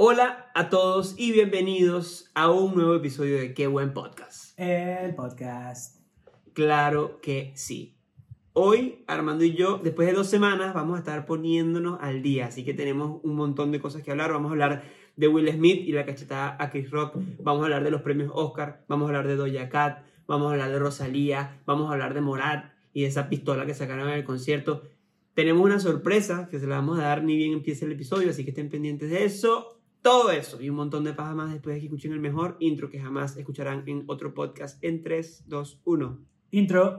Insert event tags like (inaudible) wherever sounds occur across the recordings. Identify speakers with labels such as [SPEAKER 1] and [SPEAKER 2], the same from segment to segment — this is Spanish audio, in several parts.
[SPEAKER 1] Hola a todos y bienvenidos a un nuevo episodio de Qué buen podcast.
[SPEAKER 2] El podcast.
[SPEAKER 1] Claro que sí. Hoy, Armando y yo, después de dos semanas, vamos a estar poniéndonos al día. Así que tenemos un montón de cosas que hablar. Vamos a hablar de Will Smith y la cachetada a Chris Rock. Vamos a hablar de los premios Oscar. Vamos a hablar de Doja Cat. Vamos a hablar de Rosalía. Vamos a hablar de Morat y de esa pistola que sacaron en el concierto. Tenemos una sorpresa que se la vamos a dar ni bien empiece el episodio, así que estén pendientes de eso. Todo eso y un montón de paja más después de que escuchen el mejor intro que jamás escucharán en otro podcast en 3, 2, 1.
[SPEAKER 2] Intro.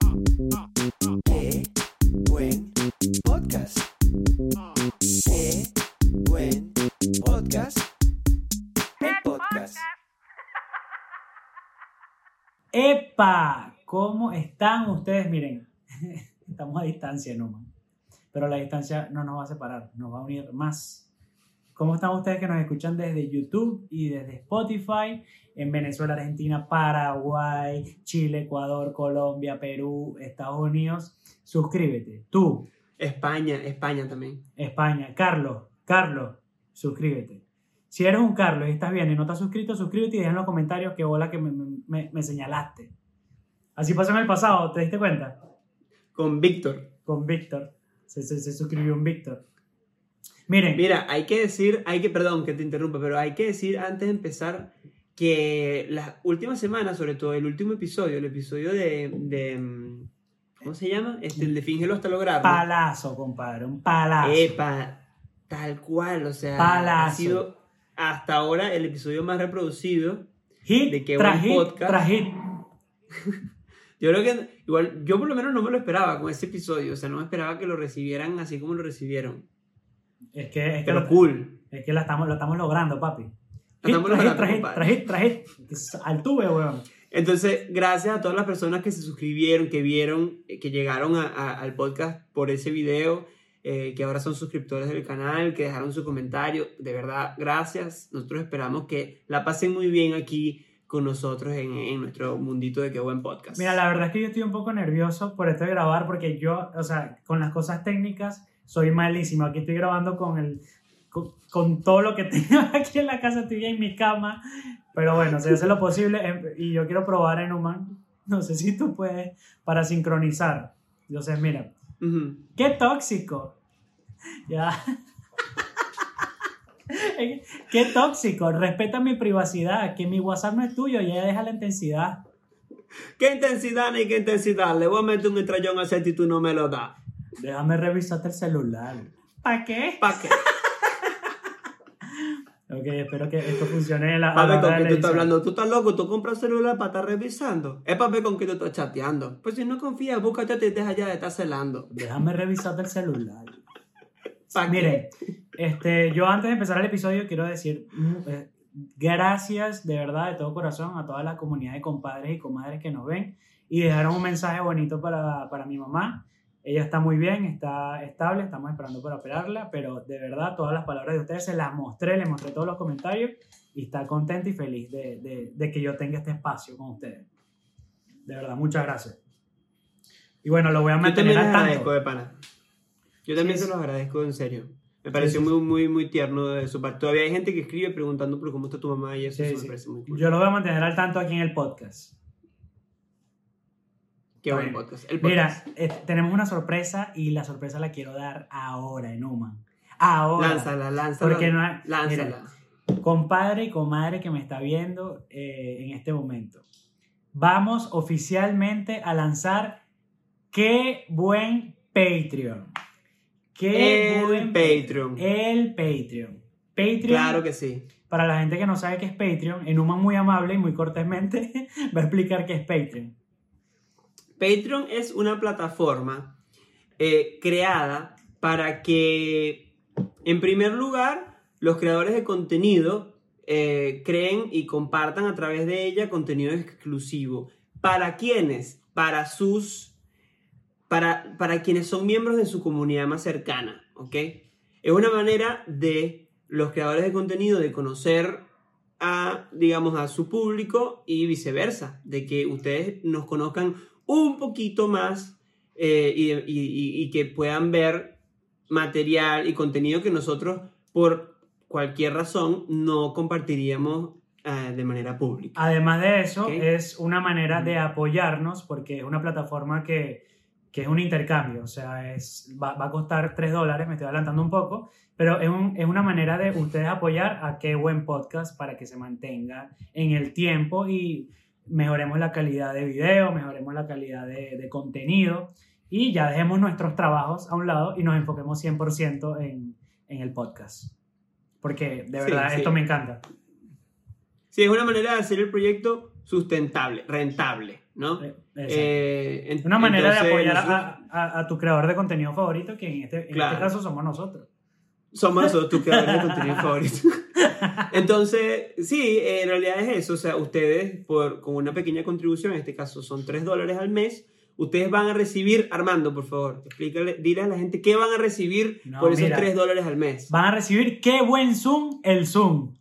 [SPEAKER 2] ¡Epa! ¿Cómo están ustedes? Miren, (laughs) estamos a distancia, no. Pero la distancia no nos va a separar, nos va a unir más. ¿Cómo están ustedes que nos escuchan desde YouTube y desde Spotify? En Venezuela, Argentina, Paraguay, Chile, Ecuador, Colombia, Perú, Estados Unidos. Suscríbete. Tú,
[SPEAKER 1] España, España también.
[SPEAKER 2] España. Carlos, Carlos, suscríbete. Si eres un Carlos y estás bien y no te has suscrito, suscríbete y deja en los comentarios qué bola que me, me- me señalaste. Así pasó en el pasado, ¿te diste cuenta?
[SPEAKER 1] Con Víctor.
[SPEAKER 2] Con Víctor. Se, se, se suscribió un Víctor. Miren,
[SPEAKER 1] Mira, hay que decir, hay que, perdón que te interrumpa, pero hay que decir antes de empezar que las últimas semanas, sobre todo el último episodio, el episodio de, de ¿cómo se llama? Este, el de Fíngelo hasta lograrlo.
[SPEAKER 2] palazo, compadre, un palazo.
[SPEAKER 1] Epa, tal cual, o sea,
[SPEAKER 2] Palazo.
[SPEAKER 1] ha sido hasta ahora el episodio más reproducido.
[SPEAKER 2] hit
[SPEAKER 1] de buen
[SPEAKER 2] hit
[SPEAKER 1] podcast.
[SPEAKER 2] tras hit. (laughs)
[SPEAKER 1] Yo creo que, igual, yo por lo menos no me lo esperaba con ese episodio, o sea, no me esperaba que lo recibieran así como lo recibieron.
[SPEAKER 2] Es que, es que,
[SPEAKER 1] Pero
[SPEAKER 2] lo,
[SPEAKER 1] cool.
[SPEAKER 2] es que la estamos, lo estamos logrando, papi. Hit
[SPEAKER 1] estamos
[SPEAKER 2] tras
[SPEAKER 1] logrando,
[SPEAKER 2] hit, tras hit, tras hit. Que es Altuve, weón.
[SPEAKER 1] Entonces, gracias a todas las personas que se suscribieron, que vieron, eh, que llegaron a- a- al podcast por ese video, eh, que ahora son suscriptores del canal, que dejaron su comentario. De verdad, gracias. Nosotros esperamos que la pasen muy bien aquí con nosotros en, en nuestro mundito de Qué Buen Podcast.
[SPEAKER 2] Mira, la verdad es que yo estoy un poco nervioso por esto de grabar porque yo, o sea, con las cosas técnicas soy malísimo. Aquí estoy grabando con el con, con todo lo que (laughs) tengo aquí en la casa, estoy en mi cama, pero bueno, se hace lo posible em, y yo quiero probar en Human. No sé si tú puedes para sincronizar. Entonces, mira,
[SPEAKER 1] Ujú.
[SPEAKER 2] qué tóxico. Ya. (laughs) Qué tóxico, respeta mi privacidad, que mi WhatsApp no es tuyo, ya deja la intensidad.
[SPEAKER 1] ¿Qué intensidad ni qué intensidad? Le voy a meter un estrellón a ese y tú no me lo das.
[SPEAKER 2] Déjame revisarte el celular. ¿Para qué?
[SPEAKER 1] ¿Para qué?
[SPEAKER 2] Ok, espero que esto funcione la, hora
[SPEAKER 1] con qué tú estás hablando. Tú estás loco, tú compras celular para estar revisando. Es para ver con qué tú estás chateando. Pues si no confías, búscate y deja ya de estar celando.
[SPEAKER 2] Déjame revisarte el celular. (laughs) Miren, este, yo antes de empezar el episodio quiero decir mm, eh, gracias de verdad, de todo corazón, a toda la comunidad de compadres y comadres que nos ven y dejaron un mensaje bonito para, para mi mamá. Ella está muy bien, está estable, estamos esperando para operarla, pero de verdad todas las palabras de ustedes se las mostré, les mostré todos los comentarios y está contenta y feliz de, de- de que yo tenga este espacio con ustedes. De verdad, muchas gracias. Y bueno, lo voy a
[SPEAKER 1] Yo
[SPEAKER 2] mantener al tanto.
[SPEAKER 1] agradezco de pana. Yo también
[SPEAKER 2] Sí,
[SPEAKER 1] se los agradezco en serio. Me pareció
[SPEAKER 2] sí, sí.
[SPEAKER 1] muy, muy, muy tierno de su parte. Todavía hay gente que escribe preguntando por cómo está tu mamá y eso, eso me parece muy cool.
[SPEAKER 2] Yo lo voy a mantener al tanto aquí en el podcast.
[SPEAKER 1] Qué buen
[SPEAKER 2] Bueno.
[SPEAKER 1] podcast. El
[SPEAKER 2] Mira, eh, tenemos una sorpresa y la sorpresa la quiero dar ahora en Human. Ahora.
[SPEAKER 1] Lánzala, lánzala.
[SPEAKER 2] Porque no hay-
[SPEAKER 1] Lánzala.
[SPEAKER 2] Compadre y comadre que me está viendo eh, en este momento. Vamos oficialmente a lanzar Qué buen Patreon. Qué
[SPEAKER 1] El
[SPEAKER 2] buen
[SPEAKER 1] Patreon.
[SPEAKER 2] El Patreon. Patreon.
[SPEAKER 1] Claro que sí.
[SPEAKER 2] Para la gente que no sabe qué es Patreon, en Human muy amable y muy cortésmente (laughs) va a explicar qué es Patreon.
[SPEAKER 1] Patreon es una plataforma eh, creada para que, en primer lugar, los creadores de contenido eh, creen y compartan a través de ella contenido exclusivo. ¿Para quiénes? Para sus... Para, para quienes son miembros de su comunidad más cercana, ¿ok? Es una manera de los creadores de contenido de conocer a, digamos, a su público y viceversa, de que ustedes nos conozcan un poquito más eh, y, y- y- y que puedan ver material y contenido que nosotros, por cualquier razón, no compartiríamos eh, de manera pública.
[SPEAKER 2] Además de eso, es una manera de apoyarnos porque es una plataforma que, que es un intercambio. O sea, es, va, va a costar 3 dólares, me estoy adelantando un poco, pero es, un- es una manera de ustedes apoyar a qué buen podcast para que se mantenga en el tiempo y mejoremos la calidad de video, mejoremos la calidad de, de contenido y ya dejemos nuestros trabajos a un lado y nos enfoquemos 100% en, en el podcast. Porque de
[SPEAKER 1] Sí,
[SPEAKER 2] verdad
[SPEAKER 1] sí.
[SPEAKER 2] esto me encanta.
[SPEAKER 1] Sí, es una manera de hacer el proyecto sustentable, rentable, ¿no?
[SPEAKER 2] Eh.
[SPEAKER 1] Eh,
[SPEAKER 2] Una manera
[SPEAKER 1] entonces,
[SPEAKER 2] de apoyar a, a- a tu creador de contenido favorito, que en este, en
[SPEAKER 1] Claro.
[SPEAKER 2] este caso somos nosotros.
[SPEAKER 1] Somos nosotros tus creadores de contenido favoritos. (laughs) Entonces, sí, en realidad es eso. O sea, ustedes, por, con una pequeña contribución, en este caso son 3 dólares al mes, ustedes van a recibir, Armando, por favor, explícale, dile a la gente qué van a recibir
[SPEAKER 2] No,
[SPEAKER 1] por esos
[SPEAKER 2] mira.
[SPEAKER 1] 3 dólares al mes.
[SPEAKER 2] Van a recibir qué buen Zoom el Zoom.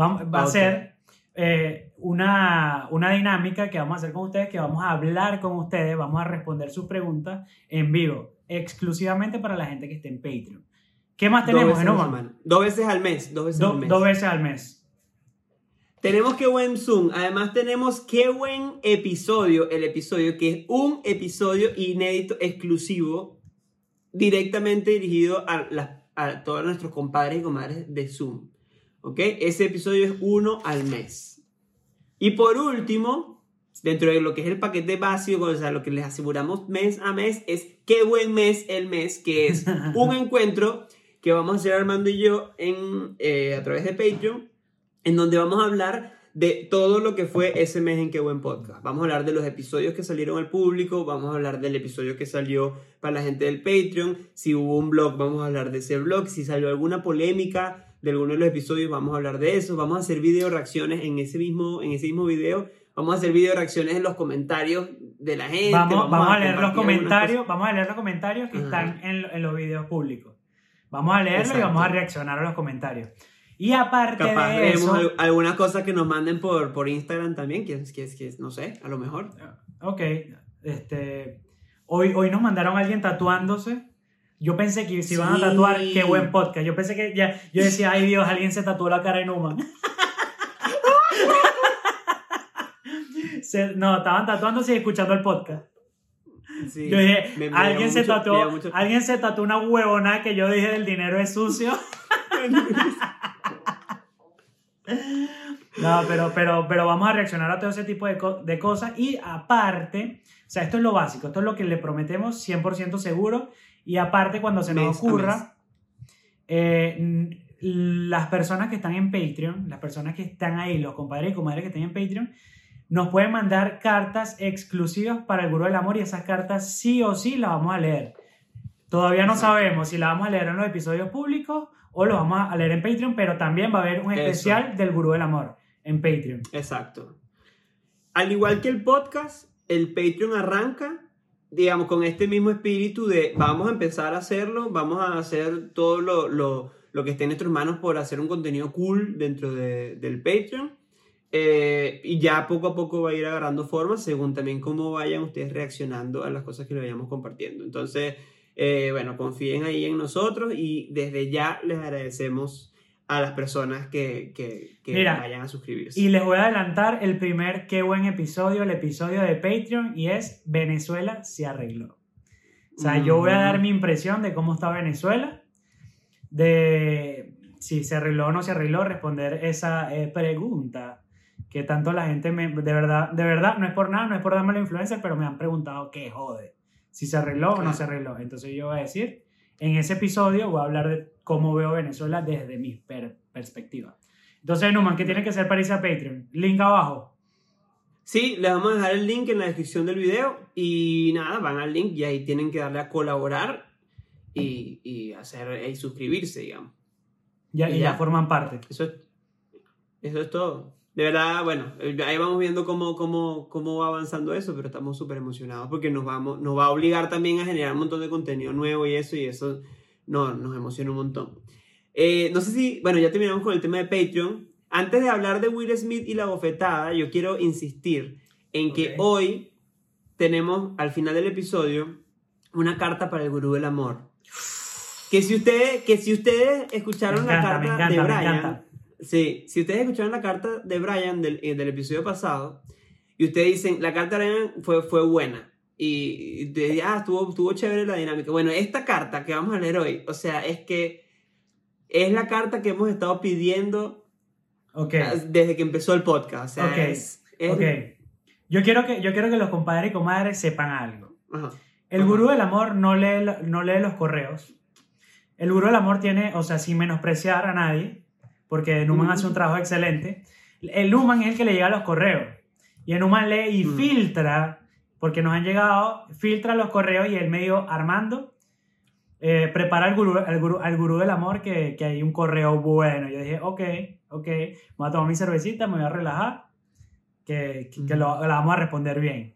[SPEAKER 2] Va, va a
[SPEAKER 1] Ok.
[SPEAKER 2] ser eh, una, una dinámica que vamos a hacer con ustedes, que vamos a hablar con ustedes, vamos a responder sus preguntas en vivo, exclusivamente para la gente que esté en Patreon. ¿Qué más tenemos,
[SPEAKER 1] veces, a la
[SPEAKER 2] Enoma?
[SPEAKER 1] semana. Dos veces al mes. Dos veces
[SPEAKER 2] Do-
[SPEAKER 1] al mes.
[SPEAKER 2] dos veces al mes.
[SPEAKER 1] Tenemos qué buen Zoom. Además, tenemos qué buen episodio. El episodio que es un episodio inédito, exclusivo, directamente dirigido a, a todos nuestros compadres y comadres de Zoom. ¿Ok? Ese episodio es uno al mes. Y por último, dentro de lo que es el paquete básico, o sea, lo que les aseguramos mes a mes, es qué buen mes el mes, que es (laughs) un encuentro que vamos a hacer Armando y yo en, eh, a través de Patreon, en donde vamos a hablar de todo lo que fue ese mes en Qué Buen Podcast. Vamos a hablar de los episodios que salieron al público, vamos a hablar del episodio que salió para la gente del Patreon, si hubo un blog, vamos a hablar de ese blog, si salió alguna polémica de alguno de los episodios, vamos a hablar de eso, vamos a hacer video reacciones en ese mismo, en ese mismo video, vamos a hacer video reacciones en los comentarios de la gente.
[SPEAKER 2] Vamos, vamos a leer los comentarios, vamos a leer los comentarios que
[SPEAKER 1] Ajá.
[SPEAKER 2] están en, en los videos públicos. Vamos a leerlos y vamos a reaccionar a los comentarios. Y aparte
[SPEAKER 1] Capaz
[SPEAKER 2] de eso,
[SPEAKER 1] al- algunas cosas que nos manden por, por Instagram también, que es, que es, que es, no sé, a lo mejor.
[SPEAKER 2] ok, este, hoy, hoy nos mandaron a alguien tatuándose. Yo pensé que se iban a tatuar, qué buen podcast. Yo pensé que ya, yo decía, ay Dios, alguien se tatuó la cara de Numa. (laughs) Se- no, estaban tatuándose y escuchando el podcast.
[SPEAKER 1] Sí,
[SPEAKER 2] Yo dije,
[SPEAKER 1] me- me
[SPEAKER 2] alguien se
[SPEAKER 1] mucho-
[SPEAKER 2] tatuó,
[SPEAKER 1] mucho-
[SPEAKER 2] alguien se tatuó una huevona que yo dije el dinero es sucio. (laughs) No, pero, pero, pero vamos a reaccionar a todo ese tipo de, co- de cosas. Y aparte, o sea, esto es lo básico, esto es lo que le prometemos 100% seguro. Y aparte, cuando se nos
[SPEAKER 1] Mes
[SPEAKER 2] ocurra, eh, las personas que están en Patreon, las personas que están ahí, los compadres y comadres que están en Patreon, nos pueden mandar cartas exclusivas para el Gurú del Amor y esas cartas sí o sí las vamos a leer. Todavía no sabemos si la vamos a leer en los episodios públicos o lo vamos a leer en Patreon, pero también va a haber un
[SPEAKER 1] Eso.
[SPEAKER 2] especial del Gurú del Amor en Patreon.
[SPEAKER 1] Exacto. Al igual que el podcast, el Patreon arranca, digamos, con este mismo espíritu de vamos a empezar a hacerlo, vamos a hacer todo lo, lo- lo que esté en nuestras manos por hacer un contenido cool dentro de- del Patreon. Eh, y ya poco a poco va a ir agarrando forma según también cómo vayan ustedes reaccionando a las cosas que le vayamos compartiendo. Entonces, eh, bueno, confíen ahí en nosotros y desde ya les agradecemos a las personas que, que, que
[SPEAKER 2] Mira,
[SPEAKER 1] vayan a suscribirse.
[SPEAKER 2] Y les voy a adelantar el primer qué buen episodio, el episodio de Patreon, y es Venezuela se arregló. O sea, yo voy a dar mi impresión de cómo está Venezuela, de si se arregló o no se arregló, responder esa eh, pregunta que tanto la gente me, de verdad, de verdad, no es por nada, no es por darme la influencia, pero me han preguntado qué jode, si se arregló o no se arregló. Entonces yo voy a decir, en ese episodio voy a hablar de cómo veo Venezuela desde mi per- perspectiva. Entonces, Numan, ¿qué tiene que hacer para irse a Patreon? Link abajo.
[SPEAKER 1] Sí, les vamos a dejar el link en la descripción del video y nada, van al link y ahí tienen que darle a colaborar y, y hacer y suscribirse, digamos.
[SPEAKER 2] Ya,
[SPEAKER 1] Y
[SPEAKER 2] y ya
[SPEAKER 1] ya.
[SPEAKER 2] forman parte.
[SPEAKER 1] Eso es, eso es todo. De verdad, bueno, eh, ahí vamos viendo cómo, cómo, cómo va avanzando eso, pero estamos súper emocionados porque nos, vamos, nos va a obligar también a generar un montón de contenido nuevo y eso, y eso no, nos emociona un montón. Eh, no sé si, bueno, ya terminamos con el tema de Patreon. Antes de hablar de Will Smith y la bofetada, yo quiero insistir en que hoy tenemos al final del episodio una carta para el gurú del amor. Que si ustedes, que si ustedes escucharon
[SPEAKER 2] encanta,
[SPEAKER 1] la carta
[SPEAKER 2] encanta,
[SPEAKER 1] de Brian. Sí, si ustedes escucharon la carta de Brian del, eh, del episodio pasado y ustedes dicen, la carta de Brian fue, fue buena y, y te ah, estuvo, estuvo chévere la dinámica. Bueno, esta carta que vamos a leer hoy, o sea, es que es la carta que hemos estado pidiendo
[SPEAKER 2] Ok.
[SPEAKER 1] ah, desde que empezó el podcast. O sea,
[SPEAKER 2] Ok,
[SPEAKER 1] es, es-
[SPEAKER 2] Ok. Yo quiero, que, yo quiero que los compadres y comadres sepan algo.
[SPEAKER 1] Ajá.
[SPEAKER 2] El
[SPEAKER 1] Ajá.
[SPEAKER 2] gurú del amor no lee, no lee los correos. El gurú del amor tiene, o sea, sin menospreciar a nadie, porque Numan hace un trabajo excelente. El Numan es el que le llega los correos. Y el Numan lee y
[SPEAKER 1] Mm.
[SPEAKER 2] filtra, porque nos han llegado, filtra los correos y él me dijo, Armando, eh, prepara al gurú, al, gurú, al gurú del amor que, que hay un correo bueno. Yo dije, ok, ok, voy a tomar mi cervecita, me voy a relajar, que, que, que lo, la vamos a responder bien.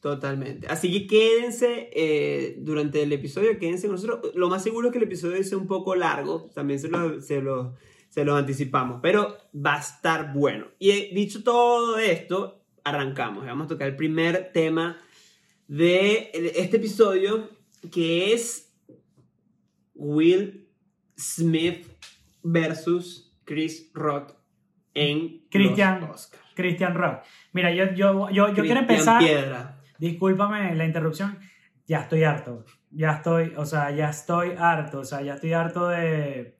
[SPEAKER 1] Totalmente. Así que quédense eh, durante el episodio, quédense con nosotros. Lo más seguro es que el episodio sea un poco largo, también se lo, se lo, se lo anticipamos, pero va a estar bueno. Y eh, dicho todo esto, arrancamos. Vamos a tocar el primer tema de este episodio, que es Will Smith versus Chris Rock en
[SPEAKER 2] Christian.
[SPEAKER 1] los Oscar.
[SPEAKER 2] Christian Rock. Mira, yo, yo, yo, yo quiero empezar.
[SPEAKER 1] Piedra.
[SPEAKER 2] Discúlpame la interrupción. Ya estoy harto. Ya estoy, o sea, ya estoy harto. O sea, ya estoy harto de,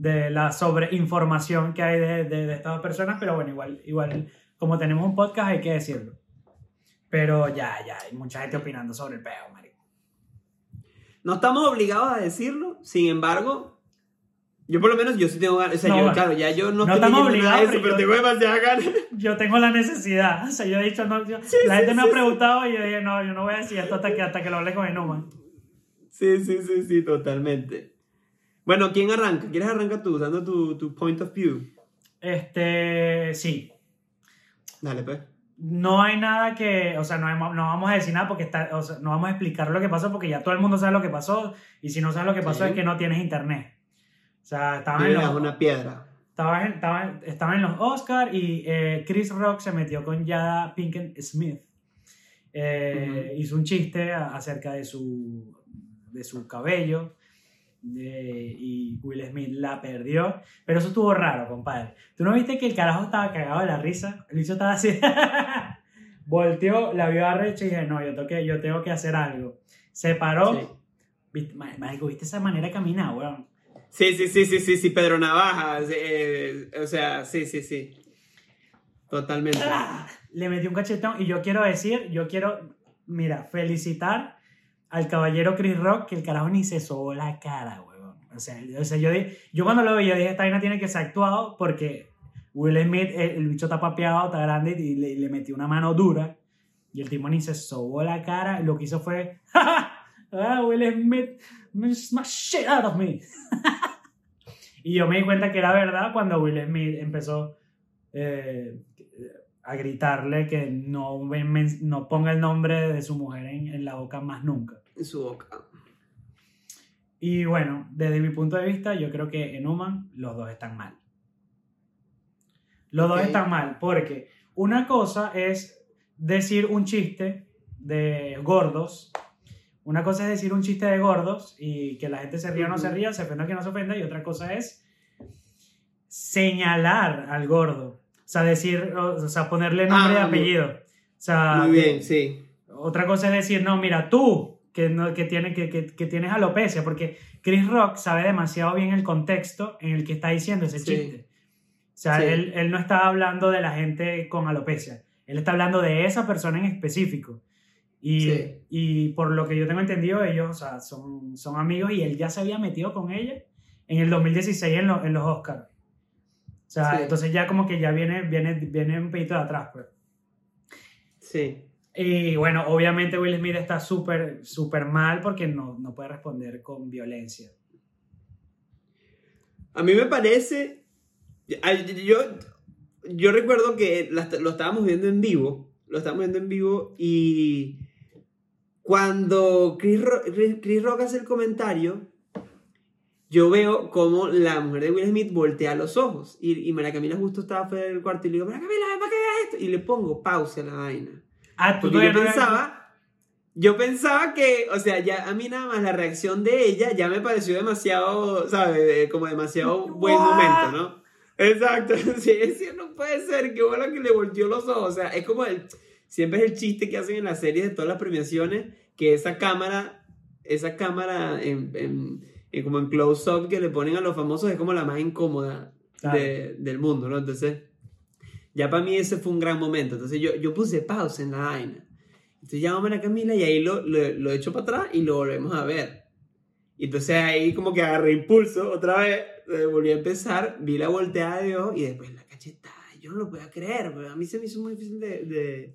[SPEAKER 2] de la sobreinformación que hay de, de, de estas dos personas. Pero bueno, igual, igual, como tenemos un podcast, hay que decirlo. Pero ya, ya, hay mucha gente opinando sobre el peo, marico.
[SPEAKER 1] No estamos obligados a decirlo, sin embargo, yo por lo menos yo sí tengo ganas, o sea,
[SPEAKER 2] No,
[SPEAKER 1] yo,
[SPEAKER 2] bueno.
[SPEAKER 1] claro, ya yo no,
[SPEAKER 2] No estamos obligados,
[SPEAKER 1] pero
[SPEAKER 2] pero
[SPEAKER 1] tengo demasiadas ganas. (laughs)
[SPEAKER 2] Yo tengo la necesidad. O sea, yo he dicho, no, yo-
[SPEAKER 1] Sí,
[SPEAKER 2] la
[SPEAKER 1] sí,
[SPEAKER 2] gente me ha preguntado y yo dije, no, yo no voy a decir esto hasta que, hasta que lo hable con Enuman.
[SPEAKER 1] Sí, sí, sí, sí, totalmente. Bueno, ¿quién arranca? ¿Quieres arrancar tú, dando tu, tu point of view?
[SPEAKER 2] Este, sí.
[SPEAKER 1] Dale, pues.
[SPEAKER 2] no hay nada que, o sea, no, hemos- no vamos a decir nada porque está, o sea, no vamos a explicar lo que pasó porque ya todo el mundo sabe lo que pasó y si no sabes lo que pasó
[SPEAKER 1] Sí.
[SPEAKER 2] es que no tienes internet. O sea, estaban en los,
[SPEAKER 1] una piedra.
[SPEAKER 2] estaban en- estaban- estaban en los Oscar y eh, Chris Rock se metió con Jada Pinkett Smith. Eh, Hizo un chiste acerca de su, de su cabello de- y Will Smith la perdió. Pero eso estuvo raro, compadre. ¿Tú no viste que el carajo estaba cagado de la risa? El bicho estaba así. (laughs) Volteó, la vio arrecha y dije, no, yo tengo que, yo tengo que hacer algo. Se paró.
[SPEAKER 1] Sí.
[SPEAKER 2] ¿Viste, ma- marico, ¿viste esa manera de caminar, weón?
[SPEAKER 1] Sí, sí, sí, sí, sí, sí, Pedro Navaja, eh, o sea, sí, sí, sí. Totalmente.
[SPEAKER 2] ¡Ah! Le metí un cachetón y yo quiero decir, yo quiero, mira, felicitar al caballero Chris Rock que el carajo ni se sobó la cara, weón. O sea, o sea, yo, yo cuando lo vi, yo dije, esta vaina tiene que ser actuado porque Will Smith, el, bicho está papeado, está grande y le, metió una mano dura y el tipo ni se sobó la cara. Lo que hizo fue, (laughs) ah, Will Smith, smash shit out of me. (laughs) y yo me di cuenta que era verdad cuando Will Smith empezó eh, a gritarle que no, no ponga el nombre de su mujer en, en la boca más nunca.
[SPEAKER 1] En su boca.
[SPEAKER 2] Y bueno, desde mi punto de vista, yo creo que en Human los dos están mal. Los dos están mal, porque una cosa es decir un chiste de gordos. Una cosa es decir un chiste de gordos y que la gente se ría o no se ría, se ofenda o que no se ofenda, y otra cosa es señalar al gordo. O sea, decir, o sea, ponerle nombre
[SPEAKER 1] Ah,
[SPEAKER 2] y apellido. O sea,
[SPEAKER 1] Muy bien, sí.
[SPEAKER 2] otra cosa es decir, no, mira, tú, que, no, que, tiene, que, que, que tienes alopecia, porque Chris Rock sabe demasiado bien el contexto en el que está diciendo ese
[SPEAKER 1] Sí.
[SPEAKER 2] chiste. O sea,
[SPEAKER 1] Sí.
[SPEAKER 2] él, él no está hablando de la gente con alopecia, él está hablando de esa persona en específico. Y,
[SPEAKER 1] Sí.
[SPEAKER 2] y por lo que yo tengo entendido, ellos o sea, son, son amigos y él ya se había metido con ella en el 2016 en, lo- en los Oscars. O sea,
[SPEAKER 1] Sí.
[SPEAKER 2] entonces ya como que ya viene, viene, viene un poquito de atrás, pues.
[SPEAKER 1] Sí.
[SPEAKER 2] Y bueno, obviamente Will Smith está súper, súper mal porque no, no puede responder con violencia.
[SPEAKER 1] A mí me parece. Yo, yo recuerdo que lo estábamos viendo en vivo. Lo estábamos viendo en vivo y. Cuando Chris, Ro- Chris- Chris Rock hace el comentario, yo veo como la mujer de Will Smith voltea los ojos. Y, y María Camila justo estaba fuera del cuarto y le digo, María Camila, para que veas esto. Y le pongo pausa a la vaina.
[SPEAKER 2] Ah, tú
[SPEAKER 1] Porque yo pensaba, yo pensaba que, o sea, ya a mí nada más la reacción de ella ya me pareció demasiado, ¿sabes? Como demasiado (laughs) buen
[SPEAKER 2] What?
[SPEAKER 1] momento, ¿no? Exacto, (laughs) sí, decir, no puede ser, que bueno que le volteó los ojos, o sea, es como el, siempre es el chiste que hacen en las series de todas las premiaciones, que esa cámara, esa cámara en, en- en como en close-up que le ponen a los famosos es como la más incómoda
[SPEAKER 2] Claro.
[SPEAKER 1] de- del mundo, ¿no? Entonces, ya para mí ese fue un gran momento. Entonces yo, yo puse pausa en la vaina. Entonces llaman a Camila y ahí lo, lo, lo echo para atrás y lo volvemos a ver. Y entonces ahí como que agarré impulso otra vez, eh, volví a empezar, vi la volteada de ojos y después la cachetada. Yo no lo podía creer, pero a mí se me hizo muy difícil de, de,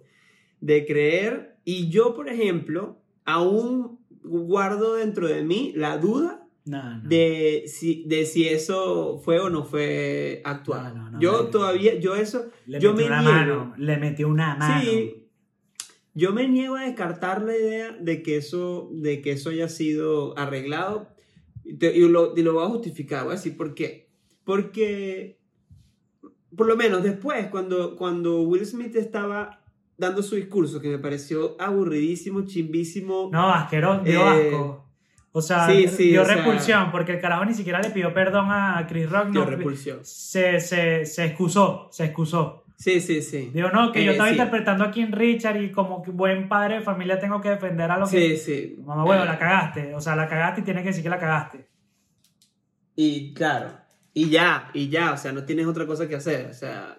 [SPEAKER 1] de creer. Y yo, por ejemplo, aún guardo dentro de mí la duda
[SPEAKER 2] No, no.
[SPEAKER 1] de si, de si eso fue o no fue.
[SPEAKER 2] No, no,
[SPEAKER 1] yo todavía, yo eso,
[SPEAKER 2] le
[SPEAKER 1] yo
[SPEAKER 2] metió
[SPEAKER 1] me
[SPEAKER 2] una
[SPEAKER 1] niego.
[SPEAKER 2] mano. Le metió una mano.
[SPEAKER 1] Sí, yo me niego a descartar la idea de que eso, de que eso haya sido arreglado y, te- y lo, y lo voy a justificar, voy a decir por qué. Porque, por lo menos después, cuando, cuando Will Smith estaba dando su discurso, que me pareció aburridísimo, chimbísimo,
[SPEAKER 2] No, asqueroso,
[SPEAKER 1] Eh,
[SPEAKER 2] asco. O sea,
[SPEAKER 1] sí, sí,
[SPEAKER 2] dio
[SPEAKER 1] o sea-
[SPEAKER 2] repulsión porque el carajo ni siquiera le pidió perdón a Chris Rock.
[SPEAKER 1] dio
[SPEAKER 2] No,
[SPEAKER 1] repulsión.
[SPEAKER 2] se, se, se excusó, se excusó.
[SPEAKER 1] Sí, sí, sí.
[SPEAKER 2] Digo, no, que yo
[SPEAKER 1] Eh,
[SPEAKER 2] estaba
[SPEAKER 1] sí.
[SPEAKER 2] interpretando a King Richard y como buen padre de familia tengo que defender a los que...
[SPEAKER 1] Sí, sí.
[SPEAKER 2] Mamá, huevo, la cagaste. O sea, la cagaste y tienes que decir que la cagaste.
[SPEAKER 1] Y claro, y ya, y ya, o sea, no tienes otra cosa que hacer, o sea.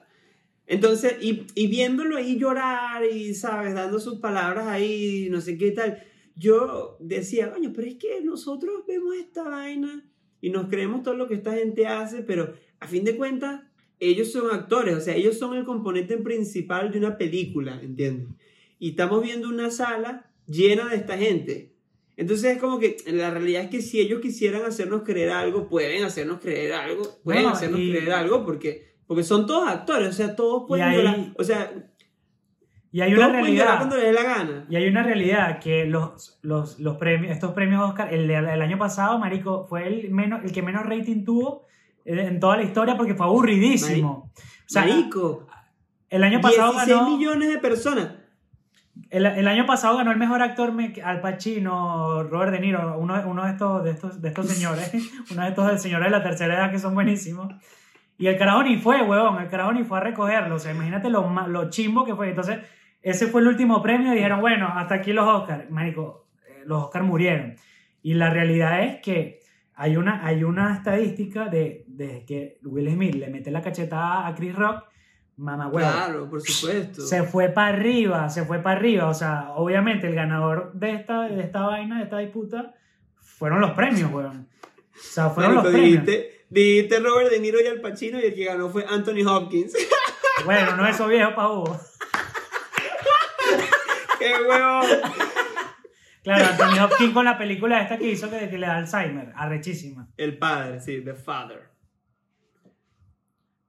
[SPEAKER 1] Entonces, y, y viéndolo ahí llorar y, ¿sabes? Dando sus palabras ahí, no sé qué tal, yo decía, coño, pero es que nosotros vemos esta vaina y nos creemos todo lo que esta gente hace, pero a fin de cuentas, ellos son actores, o sea, ellos son el componente principal de una película, ¿entiendes? Y estamos viendo una sala llena de esta gente. Entonces es como que la realidad es que si ellos quisieran hacernos creer algo, pueden hacernos creer algo, pueden
[SPEAKER 2] No,
[SPEAKER 1] hacernos
[SPEAKER 2] y-
[SPEAKER 1] creer algo porque, porque son todos actores, o sea, todos pueden
[SPEAKER 2] ahí-
[SPEAKER 1] o sea,
[SPEAKER 2] Y hay una
[SPEAKER 1] todos
[SPEAKER 2] realidad...
[SPEAKER 1] cuando les dé la gana.
[SPEAKER 2] Y hay una realidad que los, los, los premios, estos premios Oscar, el, año pasado, Marico, fue el, menos, el que menos rating tuvo eh, en toda la historia porque fue aburridísimo. O sea,
[SPEAKER 1] Marico,
[SPEAKER 2] el año pasado
[SPEAKER 1] 16
[SPEAKER 2] ganó...
[SPEAKER 1] millones de personas.
[SPEAKER 2] El, el año pasado ganó el mejor actor Al Pacino, Robert De Niro, uno, uno de, estos, de, estos, de estos señores, (laughs) uno de estos señores de la tercera edad que son buenísimos. Y el carajo ni fue, huevón, el carajo ni fue a recogerlo. O sea, imagínate lo, lo chimbo que fue. Entonces, ese fue el último premio y dijeron, bueno, hasta aquí los Oscars. Marico, eh, los Oscars murieron. Y la realidad es que hay una, hay una estadística de, de que Will Smith le mete la cachetada a Chris Rock, mamá huevo.
[SPEAKER 1] Claro, por supuesto.
[SPEAKER 2] Se fue para arriba, se fue para arriba. O sea, obviamente el ganador de esta, de esta vaina, de esta disputa, fueron los premios, weón. O sea, fueron
[SPEAKER 1] Marico,
[SPEAKER 2] los premios.
[SPEAKER 1] dijiste, Robert De Niro y Al Pacino y el que ganó fue Anthony Hopkins.
[SPEAKER 2] Bueno, no esos viejos pa' Hugo.
[SPEAKER 1] ¡Qué huevón! (laughs)
[SPEAKER 2] Claro, Anthony Hopkins con la película esta que hizo que, que le da Alzheimer. Arrechísima.
[SPEAKER 1] El padre, sí, The Father.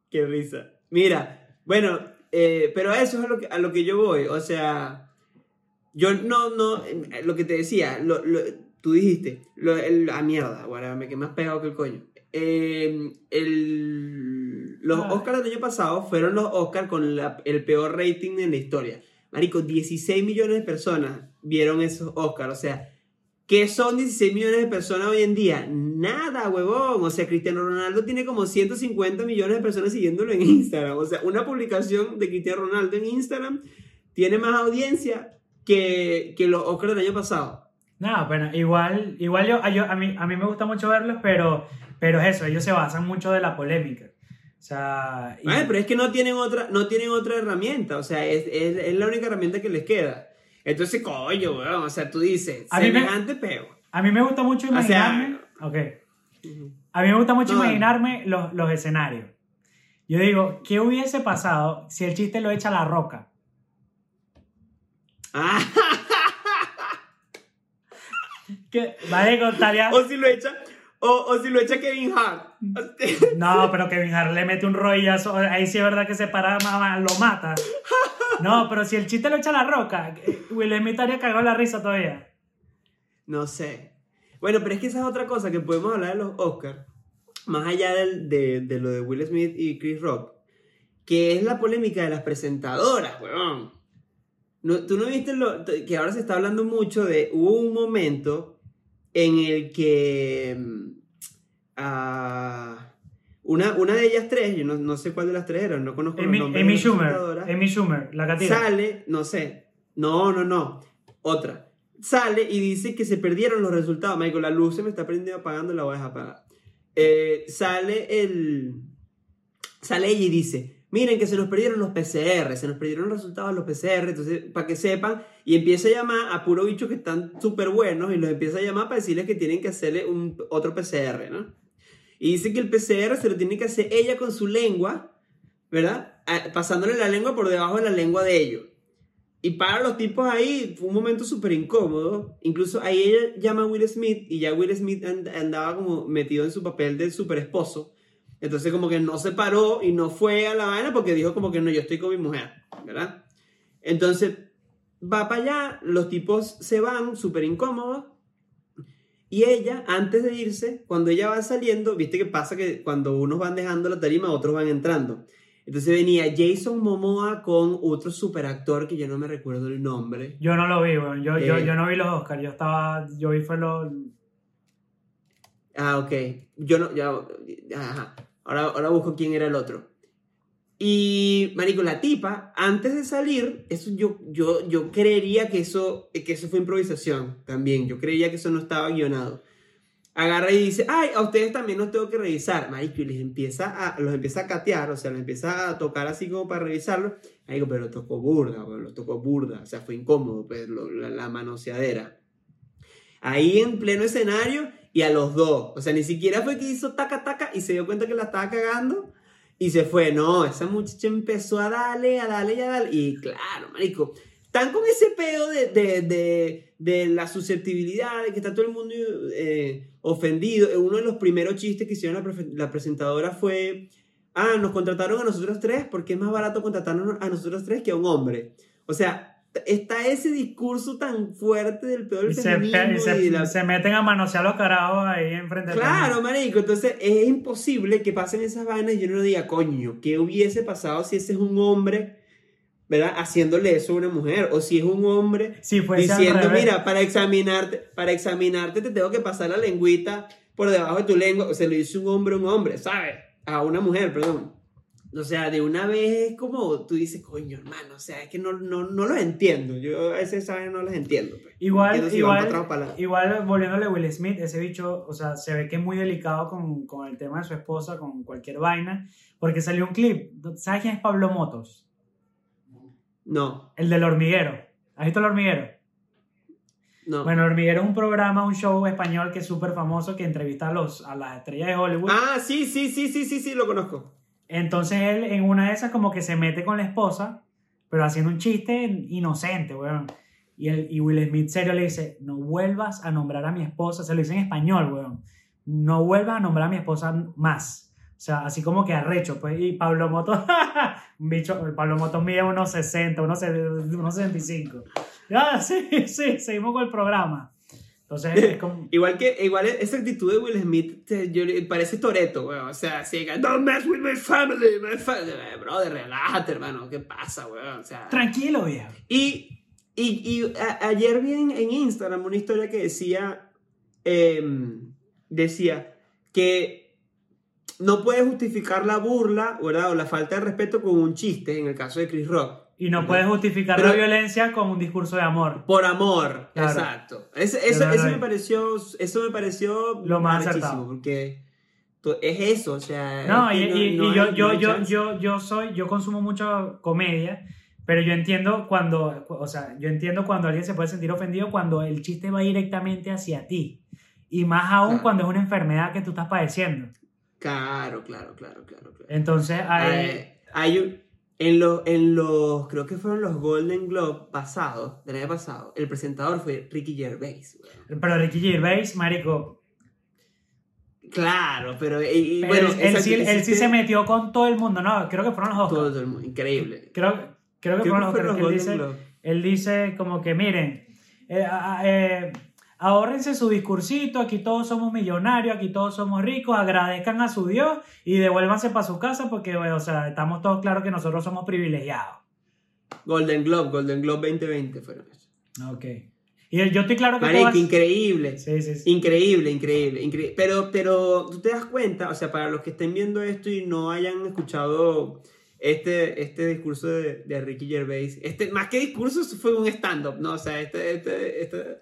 [SPEAKER 1] Qué risa. Mira, bueno, eh, pero eso es a lo, que, a lo que yo voy. O sea, yo no, no, eh, lo que te decía, lo, lo- tú dijiste, lo, el- la mierda, guarda, me quedé más pegado que el coño. Eh, el- los
[SPEAKER 2] Ay.
[SPEAKER 1] Oscars del año pasado fueron los Oscars con la- el peor rating en la historia. Marico, 16 millones de personas vieron esos Oscars. O sea, ¿qué son 16 millones de personas hoy en día? Nada, huevón. O sea, Cristiano Ronaldo tiene como 150 millones de personas siguiéndolo en Instagram. O sea, una publicación de Cristiano Ronaldo en Instagram tiene más audiencia que, que los Oscars del año pasado.
[SPEAKER 2] No, pero igual, igual yo, a, mí, a mí me gusta mucho verlos, pero, pero es eso, ellos se basan mucho de la polémica. O sea, y-
[SPEAKER 1] Ay, pero es que no tienen otra, no tienen otra herramienta. O sea, es, es, es la única herramienta que les queda. Entonces, coño, weón. O sea, tú dices,
[SPEAKER 2] A mí me-
[SPEAKER 1] semejante peo.
[SPEAKER 2] a mí me gusta mucho
[SPEAKER 1] O sea-
[SPEAKER 2] imaginarme. ok. A mí me gusta mucho
[SPEAKER 1] No.
[SPEAKER 2] imaginarme los, los escenarios. Yo digo, ¿qué hubiese pasado si el chiste lo echa la roca?
[SPEAKER 1] Ah, (laughs)
[SPEAKER 2] Que, vale, contaría.
[SPEAKER 1] o si lo echa, o, o si lo echa Kevin Hart. (laughs)
[SPEAKER 2] No, pero Kevin Hart le mete un rollazo. Ahí sí es verdad que se para, mamá, lo mata. No, pero si el chiste lo echa la roca, Will Smith estaría cagado la risa todavía.
[SPEAKER 1] No sé. Bueno, pero es que esa es otra cosa que podemos hablar de los Oscars, más allá del- de, de lo de Will Smith y Chris Rock, que es la polémica de las presentadoras, weón. No, Tú no viste lo, que ahora se está hablando mucho de, hubo un momento en el que mm, ah, una, una de ellas tres, yo no, no sé cuál de las tres eran, no conozco
[SPEAKER 2] Amy,
[SPEAKER 1] los nombres
[SPEAKER 2] Amy Schumer. Amy Schumer, la gatita.
[SPEAKER 1] sale, no sé, no, no, no, otra, sale y dice que se perdieron los resultados, Michael, la luz se me está prendiendo apagando, la voy a dejar apagada. Eh, sale el, sale ella y dice, miren que se nos perdieron los PCR, se nos perdieron los resultados de los PCR, entonces, para que sepan, y empieza a llamar a puro bichos que están súper buenos y los empieza a llamar para decirles que tienen que hacerle un, otro PCR, ¿no? Y dice que el PCR se lo tiene que hacer ella con su lengua, ¿verdad? Pasándole la lengua por debajo de la lengua de ellos. Y para los tipos ahí fue un momento súper incómodo. Incluso ahí ella llama a Will Smith y ya Will Smith and- andaba como metido en su papel de super esposo. Entonces como que no se paró y no fue a la vaina porque dijo como que no, yo estoy con mi mujer, ¿verdad? Entonces va para allá, los tipos se van súper incómodos. Y ella, antes de irse, cuando ella va saliendo, viste que pasa que cuando unos van dejando la tarima, otros van entrando. Entonces venía Jason Momoa con otro superactor que yo no me recuerdo el nombre.
[SPEAKER 2] Yo no lo vi, weón. Yo, yo,
[SPEAKER 1] Eh.
[SPEAKER 2] yo no vi los Oscars. Yo estaba. Yo vi fue los.
[SPEAKER 1] Ah, ok. Yo no, ya, ajá. Ahora, ahora busco quién era el otro. Y, marico, la tipa, antes de salir, eso yo, yo, yo creería que eso, que eso fue improvisación también. Yo creería que eso no estaba guionado. Agarra y dice, ay, a ustedes también los tengo que revisar. Marico, y les empieza a, los empieza a catear, o sea, los empieza a tocar así como para revisarlo. Marico, pero lo tocó burda, weón, lo tocó burda. O sea, fue incómodo, pues, lo- la, la manoseadera. Ahí en pleno escenario y a los dos. O sea, ni siquiera fue que hizo taca taca y se dio cuenta que la estaba cagando y se fue. No, esa muchacha empezó a darle, a darle y a darle. Y claro, marico, están con ese pedo de, de, de, la susceptibilidad, de que está todo el mundo eh, ofendido. Uno de los primeros chistes que hicieron la presentadora fue, ah, nos contrataron a nosotros tres porque es más barato contratarnos a nosotros tres que a un hombre. O sea, está ese discurso tan fuerte del del
[SPEAKER 2] Y se,
[SPEAKER 1] feminismo
[SPEAKER 2] y se-
[SPEAKER 1] y la-
[SPEAKER 2] se meten a manosear los carajos ahí enfrente de
[SPEAKER 1] Claro, marico, entonces es imposible que pasen esas vainas y yo no diga, coño, ¿qué hubiese pasado si ese es un hombre, ¿verdad? Haciéndole eso a una mujer, o si es un hombre
[SPEAKER 2] Si
[SPEAKER 1] diciendo, mira, para examinarte, para examinarte te tengo que pasar la lengüita por debajo de tu lengua, o sea, lo dice un hombre a un hombre, ¿sabes? A una mujer, perdón. O sea, de una vez es como tú dices, coño, hermano, o sea, es que no, no, no los entiendo. Yo a veces, ¿sabes? No los entiendo. pues.
[SPEAKER 2] Igual,
[SPEAKER 1] Entiendo si van
[SPEAKER 2] igual,
[SPEAKER 1] para para adelante.
[SPEAKER 2] igual volviéndole a Will Smith, ese bicho, o sea, se ve que es muy delicado con, con el tema de su esposa, con cualquier vaina, porque salió un clip. ¿Sabes quién es Pablo Motos?
[SPEAKER 1] No,
[SPEAKER 2] El del hormiguero. ¿Has visto el hormiguero?
[SPEAKER 1] no.
[SPEAKER 2] Bueno, el hormiguero es un programa, un show español que es súper famoso que entrevista a, los, a las estrellas de Hollywood.
[SPEAKER 1] Ah, sí, sí, sí, sí, sí, sí, lo conozco.
[SPEAKER 2] Entonces él en una de esas como que se mete con la esposa, pero haciendo un chiste inocente, weón. Y, el, y Will Smith serio le dice, no vuelvas a nombrar a mi esposa, se lo dice en español, weón. No vuelvas a nombrar a mi esposa más. O sea, así como que arrecho, pues. Y Pablo Motos, (laughs) un bicho, Pablo Motos mide unos 60, unos, unos 65. Ya, sí, sí, seguimos con el programa. Entonces, es como... (laughs)
[SPEAKER 1] Igual que, igual esa actitud de Will Smith, te- yo, le- parece Toreto, weón. O sea, que, don't mess with my family, my family. Eh, Brother, relájate, hermano. ¿Qué pasa, weón? O sea.
[SPEAKER 2] Tranquilo, viejo.
[SPEAKER 1] Y, y, y a- ayer vi en, en Instagram una historia que decía, em, decía que no puedes justificar la burla, ¿verdad? O la falta de respeto con un chiste, en el caso de Chris Rock.
[SPEAKER 2] Y no puedes justificar
[SPEAKER 1] Pero-
[SPEAKER 2] la violencia con un discurso de amor.
[SPEAKER 1] Por amor,
[SPEAKER 2] Claro.
[SPEAKER 1] exacto. Ese- eso, eso me pareció, eso me pareció
[SPEAKER 2] Lo más acertado.
[SPEAKER 1] porque es eso, o sea.
[SPEAKER 2] No,
[SPEAKER 1] es
[SPEAKER 2] y,
[SPEAKER 1] que
[SPEAKER 2] y-
[SPEAKER 1] no
[SPEAKER 2] y yo, yo, yo, yo, yo soy, yo consumo mucha comedia, pero yo entiendo cuando, o sea, yo entiendo cuando alguien se puede sentir ofendido cuando el chiste va directamente hacia ti. Y más aún
[SPEAKER 1] Claro.
[SPEAKER 2] cuando es una enfermedad que tú estás padeciendo.
[SPEAKER 1] Claro, claro, claro, claro. claro.
[SPEAKER 2] Entonces, hay,
[SPEAKER 1] Eh, hay, un, En los, en los, creo que fueron los Golden Globe pasados, del año pasado, el presentador fue Ricky Gervais. weón.
[SPEAKER 2] Pero Ricky Gervais, marico,
[SPEAKER 1] Claro, pero y- bueno,
[SPEAKER 2] él sí, él sí
[SPEAKER 1] hiciste
[SPEAKER 2] se metió con todo el mundo, ¿no? Creo que fueron los Oscars.
[SPEAKER 1] todo, el mundo, increíble.
[SPEAKER 2] Creo, creo que
[SPEAKER 1] Creo
[SPEAKER 2] fueron los
[SPEAKER 1] que
[SPEAKER 2] Oscars. Él dice, él dice como que, miren, eh, a- a- eh, ahórrense su discursito, aquí todos somos millonarios, aquí todos somos ricos, agradezcan a su Dios y devuélvanse para su casa porque, bueno, o sea, estamos todos claros que nosotros somos privilegiados.
[SPEAKER 1] Golden Globe, Golden Globe 2020 fueron esos.
[SPEAKER 2] Ok. Y yo estoy claro que todas-
[SPEAKER 1] increíble.
[SPEAKER 2] Sí, sí, sí.
[SPEAKER 1] Increíble, increíble, increíble. Pero, pero tú te das cuenta, o sea, para los que estén viendo esto y no hayan escuchado este, este discurso de, de Ricky Gervais, este, más que discurso, eso fue un stand-up, ¿no? O sea, este, este, este,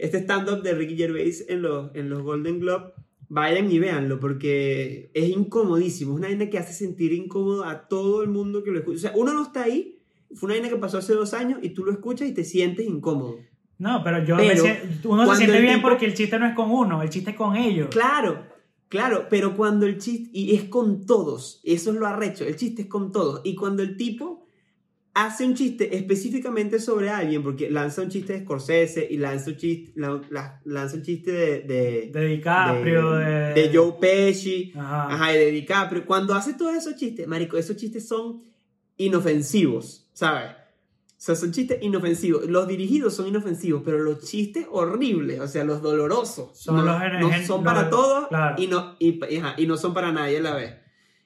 [SPEAKER 1] este stand-up de Ricky Gervais en los, en los Golden Globe, vayan y véanlo, porque es incomodísimo. Es una vaina que hace sentir incómodo a todo el mundo que lo escucha. O sea, uno no está ahí, fue una vaina que pasó hace dos años y tú lo escuchas y te sientes incómodo.
[SPEAKER 2] No, pero yo
[SPEAKER 1] Pero,
[SPEAKER 2] siento- uno se siente bien
[SPEAKER 1] tipo-
[SPEAKER 2] porque el chiste no es con uno, el chiste es con ellos.
[SPEAKER 1] Claro, claro, pero cuando el chiste, y es con todos, eso es lo arrecho, el chiste es con todos, y cuando el tipo hace un chiste específicamente sobre alguien, porque lanza un chiste de Scorsese y lanza un chiste, la- la- lanza un chiste de, de,
[SPEAKER 2] De DiCaprio, de...
[SPEAKER 1] de Joe Pesci,
[SPEAKER 2] Ajá.
[SPEAKER 1] ajá, y de DiCaprio, cuando hace todos esos chistes, marico, esos chistes son inofensivos, ¿sabes? O sea, son chistes inofensivos. Los dirigidos son inofensivos, pero los chistes horribles, o sea, los dolorosos,
[SPEAKER 2] Son
[SPEAKER 1] no,
[SPEAKER 2] los
[SPEAKER 1] no
[SPEAKER 2] gen-
[SPEAKER 1] son
[SPEAKER 2] los-
[SPEAKER 1] para todos
[SPEAKER 2] claro.
[SPEAKER 1] y, no, y, ajá, y no son para nadie a la vez.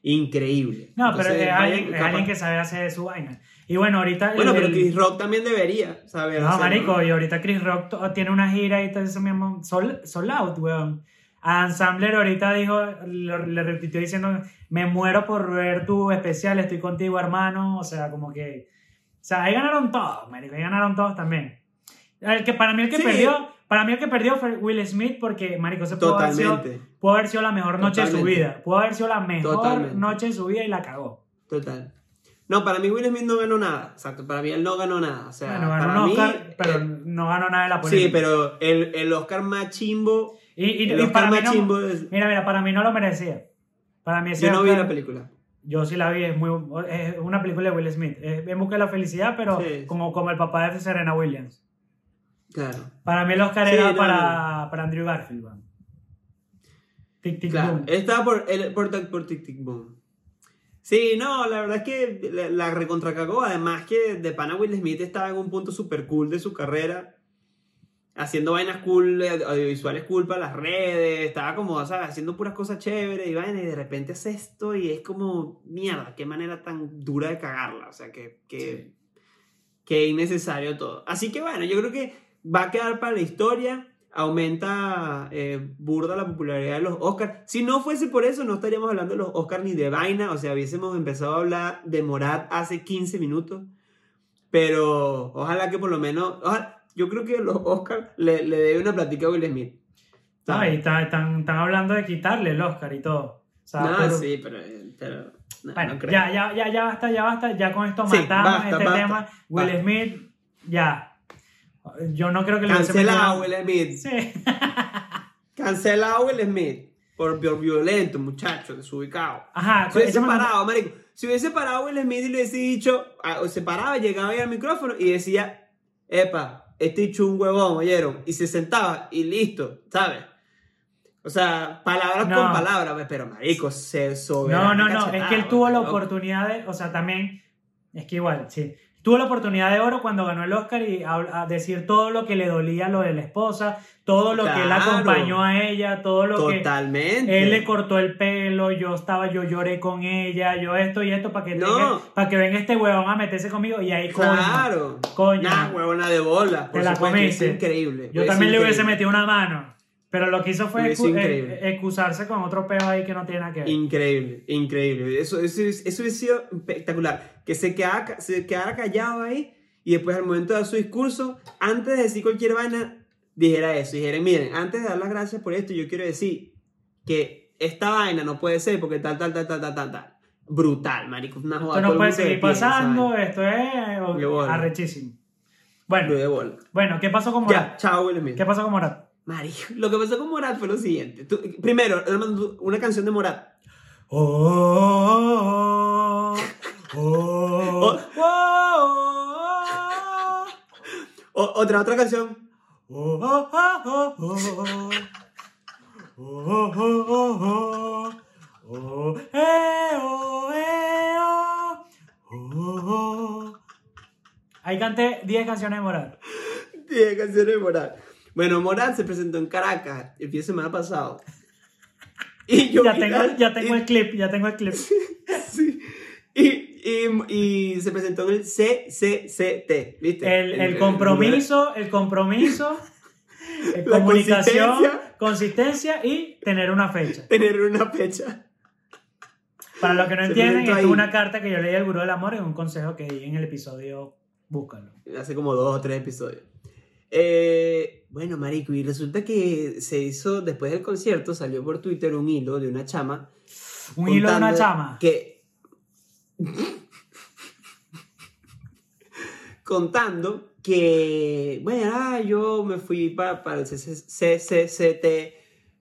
[SPEAKER 1] Increíble.
[SPEAKER 2] No,
[SPEAKER 1] Entonces,
[SPEAKER 2] pero es alguien, es alguien que sabe hacer su vaina. Y bueno, ahorita... el-
[SPEAKER 1] Bueno, pero
[SPEAKER 2] el-
[SPEAKER 1] Chris Rock también debería saber
[SPEAKER 2] No, marico, y ahorita Chris Rock tiene una gira y todo eso mismo. Sol, sold out, weón. Adam Sandler ahorita dijo, lo- le repitió diciendo, me muero por ver tu especial, estoy contigo, hermano. O sea, como que... O sea, ahí ganaron todos, marico, ahí ganaron todos también. El que, para mí el que
[SPEAKER 1] Sí.
[SPEAKER 2] perdió, para mí el que perdió fue Will Smith porque, marico, se pudo haber, sido,
[SPEAKER 1] Totalmente,
[SPEAKER 2] pudo haber sido la mejor noche de su
[SPEAKER 1] Totalmente.
[SPEAKER 2] vida. Pudo haber sido la mejor
[SPEAKER 1] Totalmente.
[SPEAKER 2] noche de su vida y la cagó.
[SPEAKER 1] total. No, para mí Will Smith no ganó nada. Exacto, para mí él no ganó nada. O sea,
[SPEAKER 2] Bueno, ganó
[SPEAKER 1] para
[SPEAKER 2] un
[SPEAKER 1] mí,
[SPEAKER 2] Oscar, pero
[SPEAKER 1] eh,
[SPEAKER 2] no ganó nada de la polémica.
[SPEAKER 1] Sí, pero el, el Oscar más chimbo.
[SPEAKER 2] Y, y-
[SPEAKER 1] el
[SPEAKER 2] y
[SPEAKER 1] Oscar
[SPEAKER 2] para mí
[SPEAKER 1] más
[SPEAKER 2] no,
[SPEAKER 1] chimbo es-
[SPEAKER 2] Mira, mira, para mí no lo merecía. Para mí ese
[SPEAKER 1] Yo no vi la película.
[SPEAKER 2] Yo sí la vi, es, muy, es una película de Will Smith. Es En busca de la felicidad, pero
[SPEAKER 1] Sí.
[SPEAKER 2] como, como el papá de Serena Williams.
[SPEAKER 1] Claro.
[SPEAKER 2] Para mí el Oscar
[SPEAKER 1] Sí,
[SPEAKER 2] era
[SPEAKER 1] no,
[SPEAKER 2] para, para Andrew Garfield. Tic, tic,
[SPEAKER 1] Claro,
[SPEAKER 2] boom.
[SPEAKER 1] estaba por, él, por, por Tic Tic Boom. Sí, no, la verdad es que la, la recontracagó. Además que de pana Will Smith estaba en un punto super cool de su carrera. Haciendo vainas cool, eh, audiovisuales cool para las redes. Estaba como, ¿sabes? Haciendo puras cosas chéveres y vainas. Y de repente hace esto y es como, mierda, qué manera tan dura de cagarla. O sea, que, que, que innecesario todo. Así que bueno, yo creo que va a quedar para la historia. Aumenta eh, burda la popularidad de los Oscars. Si no fuese por eso, no estaríamos hablando de los Oscars ni de vaina. O sea, hubiésemos empezado a hablar de Morat hace 15 minutos. Pero ojalá que por lo menos. ojalá- yo creo que los Oscars le, le debe una platica a Will Smith.
[SPEAKER 2] Ah, y están, están, están hablando de quitarle el Oscar y todo. O sea,
[SPEAKER 1] no,
[SPEAKER 2] pero-
[SPEAKER 1] sí, pero. pero no,
[SPEAKER 2] Bueno,
[SPEAKER 1] no
[SPEAKER 2] ya, ya, ya, ya basta, ya basta. Ya con esto
[SPEAKER 1] Sí,
[SPEAKER 2] matamos
[SPEAKER 1] basta,
[SPEAKER 2] este
[SPEAKER 1] basta,
[SPEAKER 2] tema. Will
[SPEAKER 1] basta.
[SPEAKER 2] Smith, ya. Yo no creo que le hubiese
[SPEAKER 1] Cancelado
[SPEAKER 2] metido-
[SPEAKER 1] Will Smith.
[SPEAKER 2] Sí. (laughs)
[SPEAKER 1] Cancelado Will Smith. Por, por violento, muchacho, desubicado.
[SPEAKER 2] Ajá,
[SPEAKER 1] Si hubiese parado, marico. Si hubiese parado Will Smith y le hubiese dicho, o se paraba, llegaba ahí al micrófono y decía, epa, este dicho un huevón, oyeron. Y se sentaba y listo, ¿sabes? O sea, palabras
[SPEAKER 2] No.
[SPEAKER 1] con palabras, pues, pero marico, se sobre.
[SPEAKER 2] No, no, no, es que él tuvo la oportunidad de, o sea, también, es que igual, sí, tuvo la oportunidad de oro cuando ganó el Oscar y a, a decir todo lo que le dolía lo de la esposa, todo lo que él acompañó a ella, todo lo que
[SPEAKER 1] Totalmente.
[SPEAKER 2] él le cortó el pelo, yo estaba, yo lloré con ella, yo esto y esto para que,
[SPEAKER 1] No.
[SPEAKER 2] para que venga este huevón a meterse conmigo y ahí, coño,
[SPEAKER 1] Claro.
[SPEAKER 2] coño,
[SPEAKER 1] Nah, huevona de bola. Por
[SPEAKER 2] Te la comiste.
[SPEAKER 1] Es increíble.
[SPEAKER 2] yo
[SPEAKER 1] es
[SPEAKER 2] también le hubiese metido una mano, pero lo que hizo fue excu- eh, excusarse con otro peo ahí que no tiene nada que ver.
[SPEAKER 1] Increíble, increíble. Eso, eso, eso hubiese sido espectacular. Que se quedara, se quedara callado ahí y después al momento de dar su discurso, antes de decir cualquier vaina, dijera eso. Dijera, miren, antes de dar las gracias por esto, yo quiero decir que esta vaina no puede ser porque tal, tal, tal, tal, tal, tal, tal. Brutal, marico. Una joda,
[SPEAKER 2] Esto no puede seguir pasando,
[SPEAKER 1] ¿sabes?
[SPEAKER 2] esto es arrechísimo. Bueno, bueno, ¿qué pasó con Morat?
[SPEAKER 1] Ya, chao, Will Smith.
[SPEAKER 2] ¿Qué pasó con Morat?
[SPEAKER 1] Mario, lo que pasó con Morat fue lo siguiente. Primero, una canción de Morat. Otra, otra canción.
[SPEAKER 2] Ahí canté 10 canciones de Morat.
[SPEAKER 1] 10 canciones de Morat. Bueno, Morat se presentó en Caracas el fin de semana pasado. (laughs) Y yo
[SPEAKER 2] Ya tengo,
[SPEAKER 1] la-
[SPEAKER 2] ya tengo
[SPEAKER 1] y-
[SPEAKER 2] el clip, ya tengo el clip. (laughs)
[SPEAKER 1] Sí. Y, y, y se presentó en el CCCT, ¿viste?
[SPEAKER 2] El, el compromiso, el compromiso, (laughs) eh,
[SPEAKER 1] La
[SPEAKER 2] comunicación,
[SPEAKER 1] consistencia.
[SPEAKER 2] consistencia y tener una fecha.
[SPEAKER 1] Tener una fecha.
[SPEAKER 2] Para los que no
[SPEAKER 1] Se
[SPEAKER 2] entienden, es
[SPEAKER 1] ahí.
[SPEAKER 2] una carta que yo leí al Gurú del Amor y un consejo que di en el episodio. Búscalo.
[SPEAKER 1] Hace como dos o tres episodios. Eh, bueno, marico, y resulta que se hizo, después del concierto, salió por Twitter un hilo de una chama.
[SPEAKER 2] Un hilo de una chama.
[SPEAKER 1] Que... contando que, bueno, ah, yo me fui para el CCCT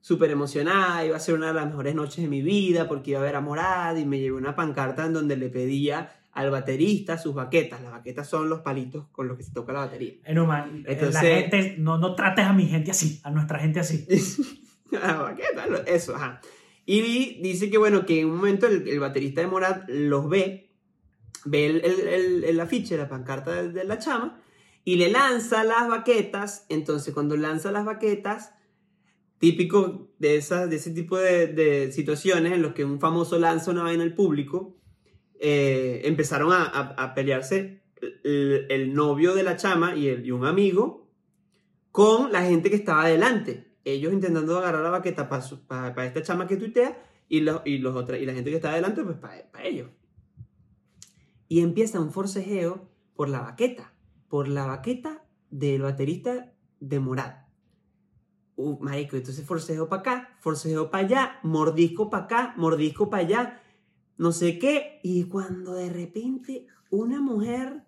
[SPEAKER 1] súper emocionada, iba a ser una de las mejores noches de mi vida porque iba a ver a Morad y me llevé una pancarta en donde le pedía al baterista sus baquetas. Las baquetas son los palitos con los que se toca la batería.
[SPEAKER 2] Enuma,
[SPEAKER 1] Entonces-
[SPEAKER 2] la gente, no, no trates a mi gente así, a nuestra gente así. (laughs)
[SPEAKER 1] La baqueta, lo- eso, ajá. Y dice que, bueno, que en un momento el, el baterista de Morat los ve, ve el, el, el- el afiche, la pancarta de, de la chama, y le lanza las baquetas. Entonces, cuando lanza las baquetas, típico de, esas, de ese tipo de, de situaciones en los que un famoso lanza una vaina al público, eh, empezaron a, a- a pelearse el, el novio de la chama y, el- y un amigo con la gente que estaba adelante. Ellos intentando agarrar la baqueta para esta chama que tuitea y, los, y, los otra- y la gente que está adelante, pues para ellos. Y empieza un forcejeo por la baqueta, por la baqueta del baterista de Morat. Uh, marico, entonces forcejeo para acá, forcejeo para allá, mordisco para acá, mordisco para allá, no sé qué. Y cuando de repente una mujer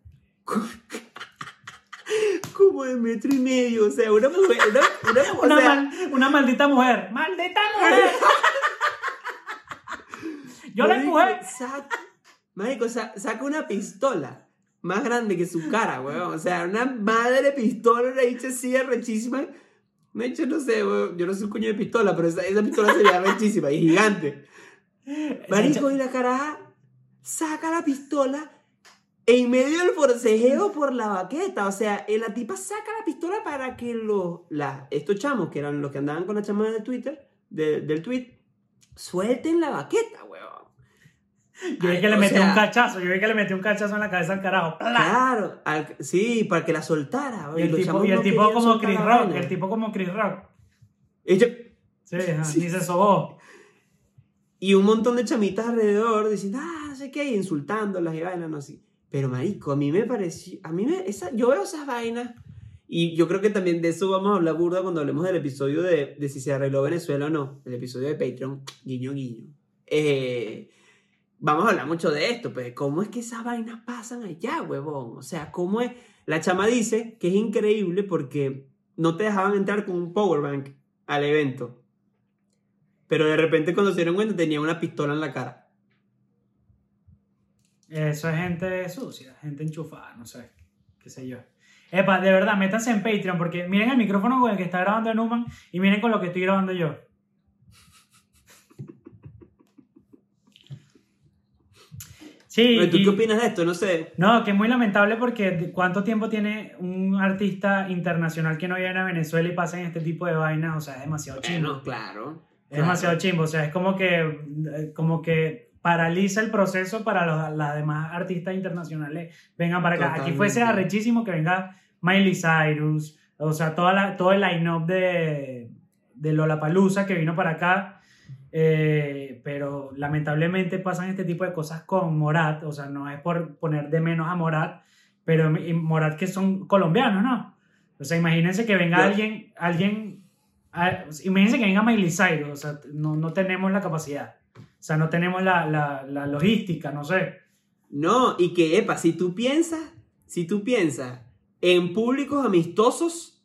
[SPEAKER 1] (laughs) como de metro y medio, o sea, una mujer, una, una- (laughs)
[SPEAKER 2] Una,
[SPEAKER 1] sea,
[SPEAKER 2] mal- una maldita mujer. ¡Maldita mujer! (laughs) Yo la empujé.
[SPEAKER 1] Saca, marico, saca una pistola más grande que su cara, weón. O sea, una madre pistola, una dicha así rechísima. Me hecho, no sé, weón. Yo no soy un coño de pistola, pero esa, esa pistola sería rechísima y gigante. (laughs) Marico, y la caraja saca la pistola en medio del forcejeo por la baqueta. O sea, eh, la tipa saca la pistola para que los, la- estos chamos, que eran los que andaban con la chama de Twitter, de- del tweet, suelten la baqueta, weón.
[SPEAKER 2] Yo vi que le metió
[SPEAKER 1] sea,
[SPEAKER 2] un cachazo. Yo vi que le metió un cachazo en la cabeza al carajo. ¡Pla!
[SPEAKER 1] Claro, al- sí, para que la soltara.
[SPEAKER 2] Y el tipo,
[SPEAKER 1] chamos
[SPEAKER 2] y el
[SPEAKER 1] no
[SPEAKER 2] tipo
[SPEAKER 1] querían
[SPEAKER 2] como Chris Rock. El tipo como Chris Rock.
[SPEAKER 1] Y yo-
[SPEAKER 2] Sí, ajá, (laughs) ni se sobó.
[SPEAKER 1] Y un montón de chamitas alrededor diciendo, ah, sé qué, y insultándolas y vainas, no sé. Pero, marico, a mí me pareció, a mí me, esa, yo veo esas vainas, y yo creo que también de eso vamos a hablar burda cuando hablemos del episodio de, de si se arregló Venezuela o no, el episodio de Patreon, guiño, guiño. Eh, vamos a hablar mucho de esto, pues, ¿cómo es que esas vainas pasan allá, huevón? O sea, ¿cómo es? La chama dice que es increíble porque no te dejaban entrar con un powerbank al evento. Pero de repente cuando se dieron cuenta tenía una pistola en la cara.
[SPEAKER 2] Eso es gente sucia, gente enchufada, no sé, qué sé yo. Epa, de verdad, métanse en Patreon porque miren el micrófono con el que está grabando Numan y miren con lo que estoy grabando yo. (laughs) Sí,
[SPEAKER 1] Pero, ¿Tú
[SPEAKER 2] y-
[SPEAKER 1] qué opinas de esto? No sé.
[SPEAKER 2] no, que es muy lamentable porque ¿cuánto tiempo tiene un artista internacional que no viene a Venezuela y pasen este tipo de vainas? O sea, es demasiado.
[SPEAKER 1] Bueno, claro.
[SPEAKER 2] Es demasiado chimbo, o sea, es como que, como que paraliza el proceso para los, las demás artistas internacionales vengan para acá. Aquí
[SPEAKER 1] Totalmente.
[SPEAKER 2] fuese arrechísimo que venga Miley Cyrus, o sea, toda la, todo el line-up de, de Lollapalooza que vino para acá, eh, pero lamentablemente pasan este tipo de cosas con Morat, o sea, no es por poner de menos a Morat, pero Morat que son colombianos, ¿no? O sea, imagínense que venga
[SPEAKER 1] Yo-
[SPEAKER 2] alguien, alguien, imagínense que venga Miley Cyrus, o sea, no, no tenemos la capacidad, o sea, no tenemos la, la, la logística, no sé.
[SPEAKER 1] No, y que, epa, si tú piensas, si tú piensas en públicos amistosos,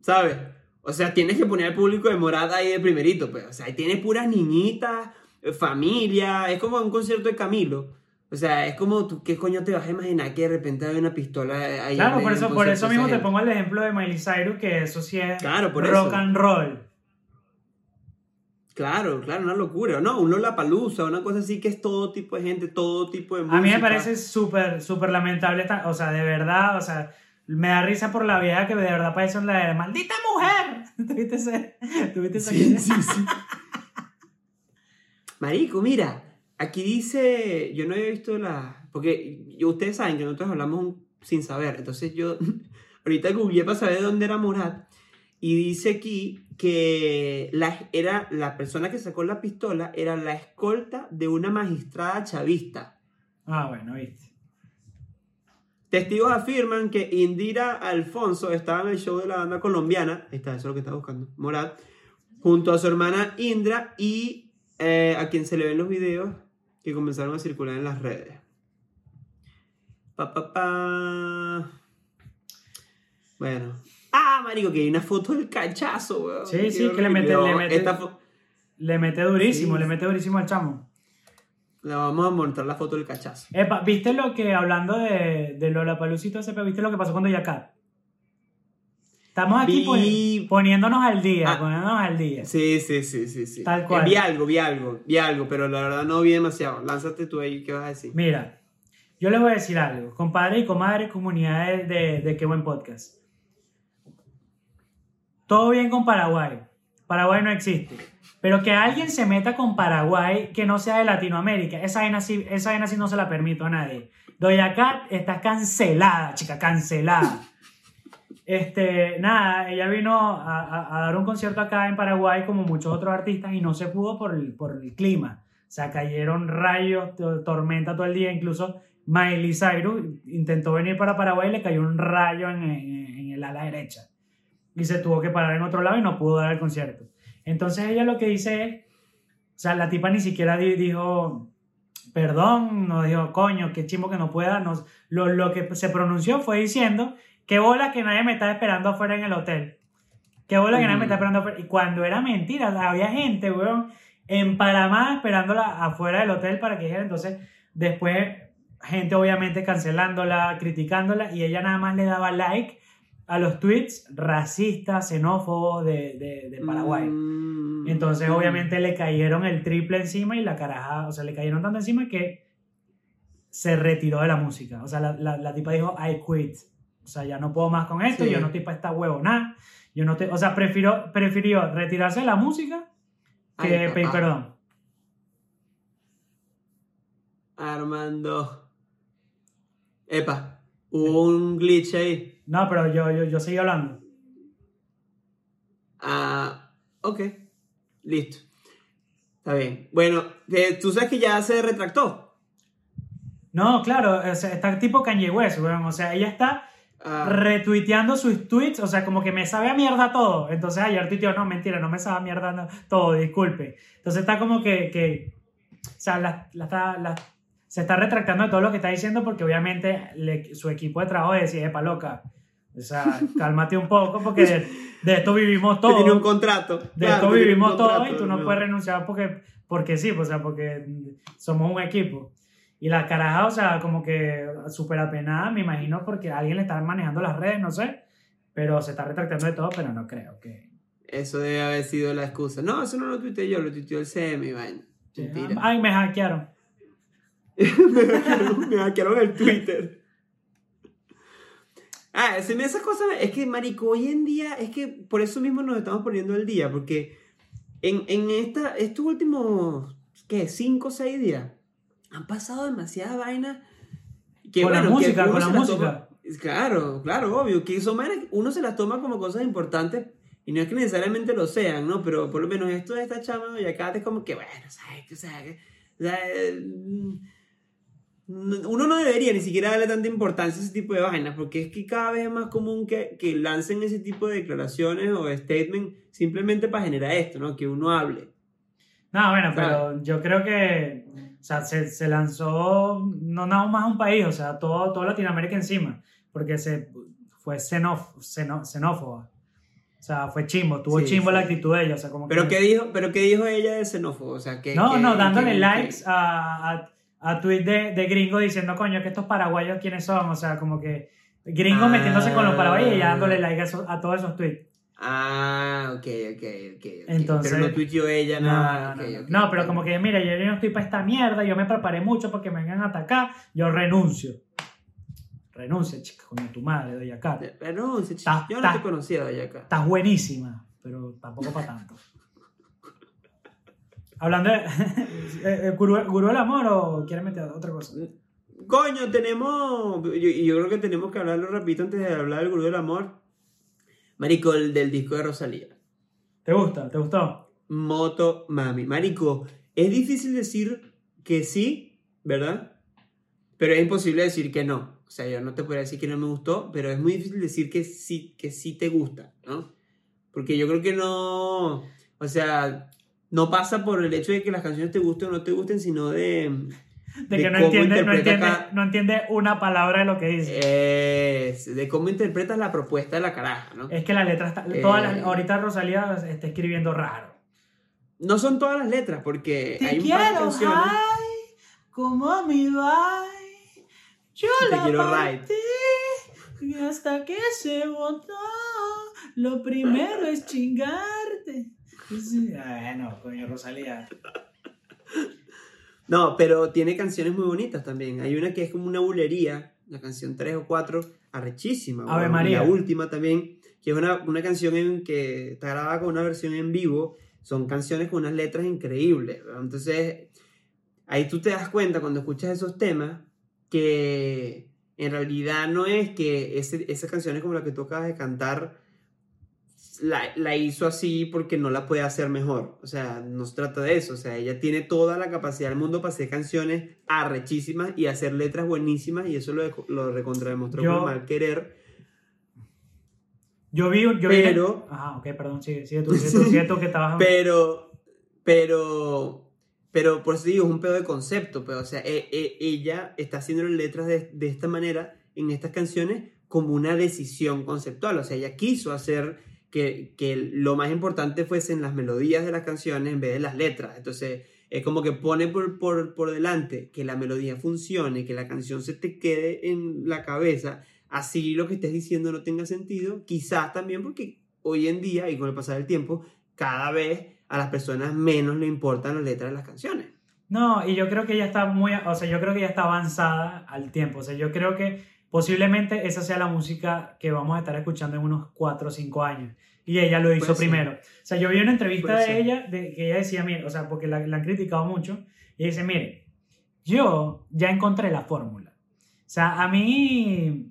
[SPEAKER 1] ¿sabes? O sea, tienes que poner al público de morada ahí de primerito, pues. O sea, ahí tienes puras niñitas, eh, familia, es como un concierto de Camilo. O sea, es como tú, ¿qué coño te vas a imaginar que de repente hay una pistola ahí?
[SPEAKER 2] Claro, por eso, por eso mismo te pongo el ejemplo de Miley Cyrus, que eso sí es
[SPEAKER 1] Claro, por
[SPEAKER 2] rock
[SPEAKER 1] eso.
[SPEAKER 2] and roll.
[SPEAKER 1] Claro, claro, una locura. No, un Lollapalooza, una cosa así que es todo tipo de gente, todo tipo de música.
[SPEAKER 2] A mí me parece súper, súper lamentable, esta- o sea, de verdad, o sea, me da risa por la vieja que de verdad parece la de maldita mujer. (laughs) ¿Tuviste ese? ¿Tuviste esa
[SPEAKER 1] Sí, sí, sí. (laughs) Marico, mira, aquí dice, yo no había visto la, porque yo- ustedes saben que nosotros hablamos sin saber, entonces yo (laughs) ahorita googleé para saber de dónde era Morat y dice aquí que la, era la persona que sacó la pistola era la escolta de una magistrada chavista.
[SPEAKER 2] Ah, bueno, viste.
[SPEAKER 1] Testigos afirman que Indira Alfonso estaba en el show de la banda colombiana, está, eso es lo que está buscando, Morat, junto a su hermana Indra y eh, a quien se le ven los videos que comenzaron a circular en las redes. Pa, pa, pa. Bueno. Ah, marico, que hay una foto del cachazo, weón.
[SPEAKER 2] Sí, sí, que le mete- le mete-
[SPEAKER 1] Esta
[SPEAKER 2] Le mete durísimo,
[SPEAKER 1] Sí.
[SPEAKER 2] le mete durísimo al chamo.
[SPEAKER 1] La vamos a montar la foto del cachazo.
[SPEAKER 2] Epa, ¿viste lo que, hablando de, de Lollapaloozito ese, pero viste lo que pasó con Doja Cat? Estamos aquí
[SPEAKER 1] Vi-
[SPEAKER 2] poniéndonos al día,
[SPEAKER 1] Ah.
[SPEAKER 2] poniéndonos al día.
[SPEAKER 1] Sí, sí, sí, sí, sí.
[SPEAKER 2] Tal
[SPEAKER 1] Eh,
[SPEAKER 2] cual.
[SPEAKER 1] Vi algo, vi algo, vi algo, pero la verdad no vi demasiado. Lánzate tú ahí, ¿qué vas a decir?
[SPEAKER 2] Mira, yo les voy a decir algo. Compadre y comadre, comunidad de, de, de Qué Buen Podcast. Todo bien con Paraguay. Paraguay no existe. Pero que alguien se meta con Paraguay que no sea de Latinoamérica, esa vaina sí, esa vaina sí no se la permito a nadie. Doña Cat está cancelada, chica, cancelada. Este, nada, ella vino a, a- dar un concierto acá en Paraguay como muchos otros artistas y no se pudo por el, por el clima. O sea, cayeron rayos, to- tormenta todo el día. Incluso Miley Cyrus intentó venir para Paraguay y le cayó un rayo en, en- el ala derecha. Y se tuvo que parar en otro lado y no pudo dar el concierto. Entonces ella lo que dice es, o sea, la tipa ni siquiera di- dijo, perdón, no dijo, coño, qué chimo que no pueda. No, lo, lo que se pronunció fue diciendo, qué bola que nadie me estaba esperando afuera en el hotel. Qué bola que nadie me estaba esperando afuera. Y cuando era mentira, había gente, weón, en Panamá esperándola afuera del hotel para que dijera. Entonces, después, gente obviamente cancelándola, criticándola, y ella nada más le daba like a los tweets racistas, xenófobos de, de, de Paraguay.
[SPEAKER 1] Mm.
[SPEAKER 2] Entonces, obviamente, le cayeron el triple encima y la caraja, o sea, le cayeron tanto encima que se retiró de la música. O sea, la, la, la tipa dijo, I quit. O sea, ya no puedo más con esto,
[SPEAKER 1] Sí.
[SPEAKER 2] yo no estoy para esta huevonada. Yo no te, o sea, prefirió, prefirió retirarse de la música que
[SPEAKER 1] Ay,
[SPEAKER 2] pedir perdón.
[SPEAKER 1] Armando. Epa, hubo un glitch ahí.
[SPEAKER 2] No, pero yo, yo, yo seguí hablando.
[SPEAKER 1] Ah, ok. Listo. Está bien. Bueno, tú sabes que ya se retractó.
[SPEAKER 2] No, claro, o sea, está tipo Kanye West, weón. O sea, ella está
[SPEAKER 1] Ah,
[SPEAKER 2] retuiteando sus tweets, o sea, como que me sabe a mierda todo. Entonces ayer tuiteó, no, mentira, no me sabe a mierda no, todo, disculpe. Entonces está como que, que o sea, la, la la- se está retractando de todo lo que está diciendo porque obviamente le- su equipo de trabajo decía, epa, loca, o sea, (laughs) cálmate un poco porque de, de esto vivimos
[SPEAKER 1] que tiene un
[SPEAKER 2] todos.
[SPEAKER 1] contrato.
[SPEAKER 2] De
[SPEAKER 1] Claro,
[SPEAKER 2] esto vivimos todos y tú no
[SPEAKER 1] ¿no?
[SPEAKER 2] puedes renunciar porque, porque sí, pues, o sea, porque somos un equipo. Y la caraja, o sea, como que súper apenada, me imagino, porque alguien le está manejando las redes, no sé, pero se está retractando de todo, pero no creo que...
[SPEAKER 1] Eso debe haber sido la excusa. No, eso no lo tuiteé yo, lo tuiteó el CM, vaina. Mentira.
[SPEAKER 2] Ay, me hackearon.
[SPEAKER 1] me, (laughs) hackearon, me hackearon el Twitter. Ah, se me esas cosas. Es que, marico, hoy en día, es que por eso mismo nos estamos poniendo el día, porque en, en esta, estos últimos, ¿qué? ¿Cinco o seis días? Han pasado demasiadas vainas. Que,
[SPEAKER 2] Con la
[SPEAKER 1] bueno, que
[SPEAKER 2] música,
[SPEAKER 1] uno
[SPEAKER 2] con la música.
[SPEAKER 1] toma- claro, claro, obvio. Que son vainas que uno se las toma como cosas importantes. Y no es que necesariamente lo sean, ¿no? Pero por lo menos esto de esta chama y acá es como que, bueno, ¿sabes? O sea, que- o sea, no- uno no debería ni siquiera darle tanta importancia a ese tipo de vainas, porque es que cada vez es más común que, que lancen ese tipo de declaraciones o de statements simplemente para generar esto, ¿no? Que uno hable.
[SPEAKER 2] No, bueno,
[SPEAKER 1] Claro.
[SPEAKER 2] pero yo creo que, sea, se, se lanzó no nada más un país, o sea, todo, toda Latinoamérica encima, porque se fue xenof- xeno- xenófoba. O sea, fue chimbo, tuvo
[SPEAKER 1] Sí,
[SPEAKER 2] chimbo
[SPEAKER 1] sí.
[SPEAKER 2] la actitud de ella, o sea, como
[SPEAKER 1] ¿Pero
[SPEAKER 2] que...
[SPEAKER 1] qué dijo, pero qué dijo ella de xenófobo? O sea, que...
[SPEAKER 2] No,
[SPEAKER 1] que-
[SPEAKER 2] no, dándole
[SPEAKER 1] que-
[SPEAKER 2] likes a, a, a tweet de, de gringos diciendo, coño, que estos paraguayos quiénes son, o sea, como que gringos metiéndose con los paraguayos y ella dándole like a, a todos esos tweets.
[SPEAKER 1] Ah, ok, ok, ok.
[SPEAKER 2] Entonces-
[SPEAKER 1] pero no tuiteó ella
[SPEAKER 2] No,
[SPEAKER 1] nada.
[SPEAKER 2] no, no, no, pero como que, mira, yo no estoy para esta mierda, yo me preparé mucho porque me vengan a atacar, yo renuncio. Renuncia, chica, con tu madre, doy acá.
[SPEAKER 1] Renuncia, chico.
[SPEAKER 2] Ta-
[SPEAKER 1] Yo no te conocía de acá.
[SPEAKER 2] Estás buenísima, pero tampoco para tanto. Hablando de. (laughs) eh, eh, ¿Gurú, gurú del amor o quieres meter otra cosa?
[SPEAKER 1] Coño, tenemos. Yo, yo creo que tenemos que hablarlo rapidito antes de hablar del gurú del amor. Marico, el del disco de Rosalía.
[SPEAKER 2] ¿Te gusta? ¿Te gustó?
[SPEAKER 1] Moto Mami. Marico, es difícil decir que sí, ¿verdad? Pero es imposible decir que no. O sea, yo no te podría decir que no me gustó, pero es muy difícil decir que sí, que sí te gusta, ¿no? Porque yo creo que no. O sea, no pasa por el hecho de que las canciones te gusten o no te gusten, sino de. (laughs)
[SPEAKER 2] De,
[SPEAKER 1] De
[SPEAKER 2] que no entiende, no,
[SPEAKER 1] interpreta
[SPEAKER 2] entiende,
[SPEAKER 1] cada-
[SPEAKER 2] no entiende una palabra de lo que dice.
[SPEAKER 1] es de cómo interpretas la propuesta de la caraja, ¿no?
[SPEAKER 2] Es que la letra está.
[SPEAKER 1] Eh.
[SPEAKER 2] todas las- ahorita Rosalía está escribiendo raro.
[SPEAKER 1] No son todas las letras, porque hay un par de canciones.
[SPEAKER 2] ay, como mi bye. Yo
[SPEAKER 1] Te quiero right.
[SPEAKER 2] y hasta que se botó. Lo primero es chingarte. Bueno, coño, Rosalía.
[SPEAKER 1] No, pero tiene canciones muy bonitas también. Hay una que es como una bulería, la canción 3 o 4, arrechísima.
[SPEAKER 2] Ave. María.
[SPEAKER 1] La última también, que es una, una canción en que está grabada con una versión en vivo. Son canciones con unas letras increíbles. Entonces, ahí tú te das cuenta cuando escuchas esos temas que en realidad no es que ese, esas canciones como la que tú acabas de cantar la, la hizo así porque no la puede hacer mejor. O sea, no se trata de eso. O sea, ella tiene toda la capacidad del mundo para hacer canciones arrechísimas y hacer letras buenísimas y eso lo, lo recontrademostró
[SPEAKER 2] Yo-
[SPEAKER 1] con Mal Querer.
[SPEAKER 2] Yo vi. Yo
[SPEAKER 1] Pero-
[SPEAKER 2] vi Ajá, ok, perdón, sigue, sigue tú, sigue tú, sigue tú que estabas.
[SPEAKER 1] Pero, pero, pero por eso digo, es un pedo de concepto. Pero, o sea, e- e- ella está haciendo las letras de, de esta manera en estas canciones como una decisión conceptual. O sea, ella quiso hacer que, que lo más importante fuesen las melodías de las canciones en vez de las letras. Entonces, es como que pone por, por, por delante que la melodía funcione, que la canción se te quede en la cabeza. Así lo que estés diciendo no tenga sentido. Quizás también porque hoy en día y con el pasar del tiempo, cada vez a las personas menos le importan las letras de las canciones.
[SPEAKER 2] No, y yo creo que ella está muy, o sea, yo creo que ella está avanzada al tiempo. O sea, yo creo que posiblemente esa sea la música que vamos a estar escuchando en unos 4 o 5 años. Y ella lo hizo primero. O sea, yo vi una entrevista de ella de que ella decía, mire, o sea, porque la, la han criticado mucho, y dice, mire, yo ya encontré la fórmula. O sea, a mí,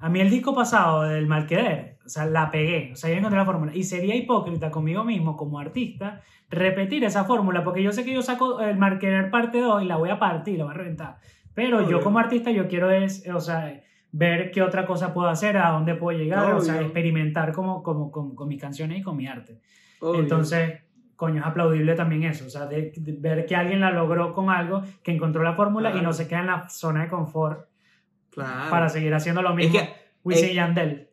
[SPEAKER 2] a mí el disco pasado del Malquerer, o sea, la pegué, o sea, yo encontré la fórmula. Y sería hipócrita conmigo mismo como artista repetir esa fórmula, porque yo sé que yo saco el Malquerer parte 2 y la voy a partir, la voy a reventar. Pero yo como artista yo quiero es, o sea, ver qué otra cosa puedo hacer, a dónde puedo llegar, o sea,
[SPEAKER 1] Obvio.
[SPEAKER 2] experimentar como, como, con, con mis canciones y con mi arte.
[SPEAKER 1] Obvio.
[SPEAKER 2] Entonces, coño, es aplaudible también eso, o sea, de, de ver que alguien la logró con algo, que encontró la fórmula y
[SPEAKER 1] Claro.
[SPEAKER 2] no se queda en la zona de confort
[SPEAKER 1] claro.
[SPEAKER 2] para seguir haciendo lo
[SPEAKER 1] es
[SPEAKER 2] mismo.
[SPEAKER 1] que,
[SPEAKER 2] Wisin
[SPEAKER 1] es-
[SPEAKER 2] y Yandel.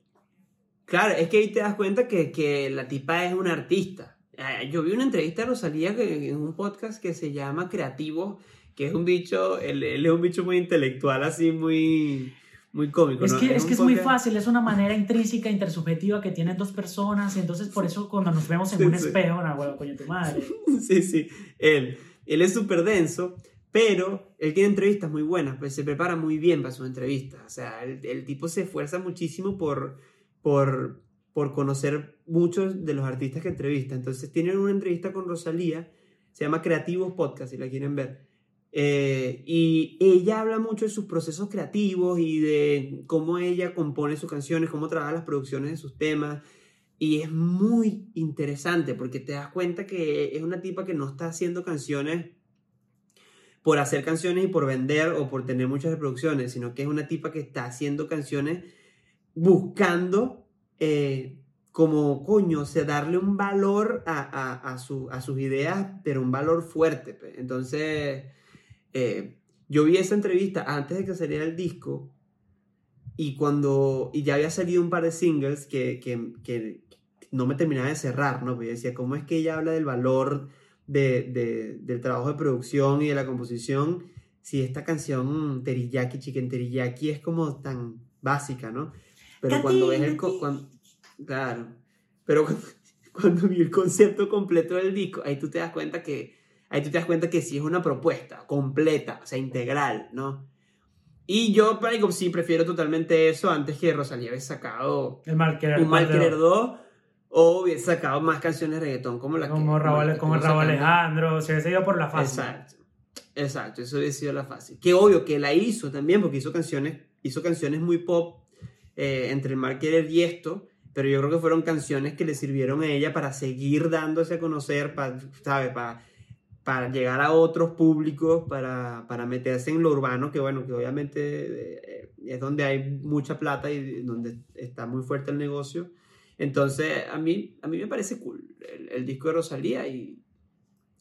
[SPEAKER 1] claro, es que ahí te das cuenta que, que la tipa es una artista. Eh, Yo vi una entrevista de Rosalía en un podcast que se llama Creativo, que es un bicho, él, él es un bicho muy intelectual, así muy, muy cómico.
[SPEAKER 2] Es
[SPEAKER 1] ¿no?
[SPEAKER 2] que, es,
[SPEAKER 1] un
[SPEAKER 2] que es muy fácil, es una manera intrínseca, intersubjetiva que tienen dos personas, y entonces por eso cuando nos vemos en
[SPEAKER 1] Sí,
[SPEAKER 2] un
[SPEAKER 1] sí.
[SPEAKER 2] espejo, no, huevo, coño, tu madre. (laughs)
[SPEAKER 1] Sí, sí, él. Él es súper denso, pero él tiene entrevistas muy buenas, pues se prepara muy bien para sus entrevistas. O sea, el, el tipo se esfuerza muchísimo por, por, por conocer muchos de los artistas que entrevista. Entonces, tienen una entrevista con Rosalía, se llama Creativos Podcast, si la quieren ver. Eh, y ella habla mucho de sus procesos creativos y de cómo ella compone sus canciones, cómo trabaja las producciones de sus temas. Y es muy interesante porque te das cuenta que es una tipa que no está haciendo canciones por hacer canciones y por vender o por tener muchas reproducciones, sino que es una tipa que está haciendo canciones buscando eh, como, coño, o sea, darle un valor a, a- a su- a sus ideas, pero un valor fuerte. pe. Entonces, eh, yo vi esa entrevista antes de que saliera el disco y cuando, y ya había salido un par de singles que, que, que no me terminaba de cerrar, ¿no? Porque yo decía, ¿cómo es que ella habla del valor de, de- del trabajo de producción y de la composición si esta canción Teriyaki, Chicken Teriyaki es como tan básica, ¿no? Pero cuando ves el... co- cuan- claro, pero cuando, (laughs) cuando vi el concepto completo del disco, ahí tú te das cuenta que, ahí tú te das cuenta que sí es una propuesta completa, o sea, integral, ¿no? Y yo, marico, sí, prefiero totalmente eso antes que Rosalía hubiese sacado
[SPEAKER 2] El mal querer.
[SPEAKER 1] Un Mal Querer
[SPEAKER 2] dos.
[SPEAKER 1] 2 o hubiese sacado más canciones de reggaetón como la que...
[SPEAKER 2] Como
[SPEAKER 1] como
[SPEAKER 2] Raúl,
[SPEAKER 1] que
[SPEAKER 2] como
[SPEAKER 1] estuvo
[SPEAKER 2] Raúl. Alejandro, se hubiese ido por la fácil.
[SPEAKER 1] Exacto. Exacto, eso hubiese sido la fácil. Que obvio que la hizo también, porque hizo canciones, hizo canciones muy pop eh, entre el Mal Querer y esto, pero yo creo que fueron canciones que le sirvieron a ella para seguir dándose a conocer, para, ¿sabes? Para, para llegar a otros públicos, para, para meterse en lo urbano, que bueno, que obviamente eh, es donde hay mucha plata y donde está muy fuerte el negocio. Entonces, a mí, a mí me parece cool el, el disco de Rosalía y,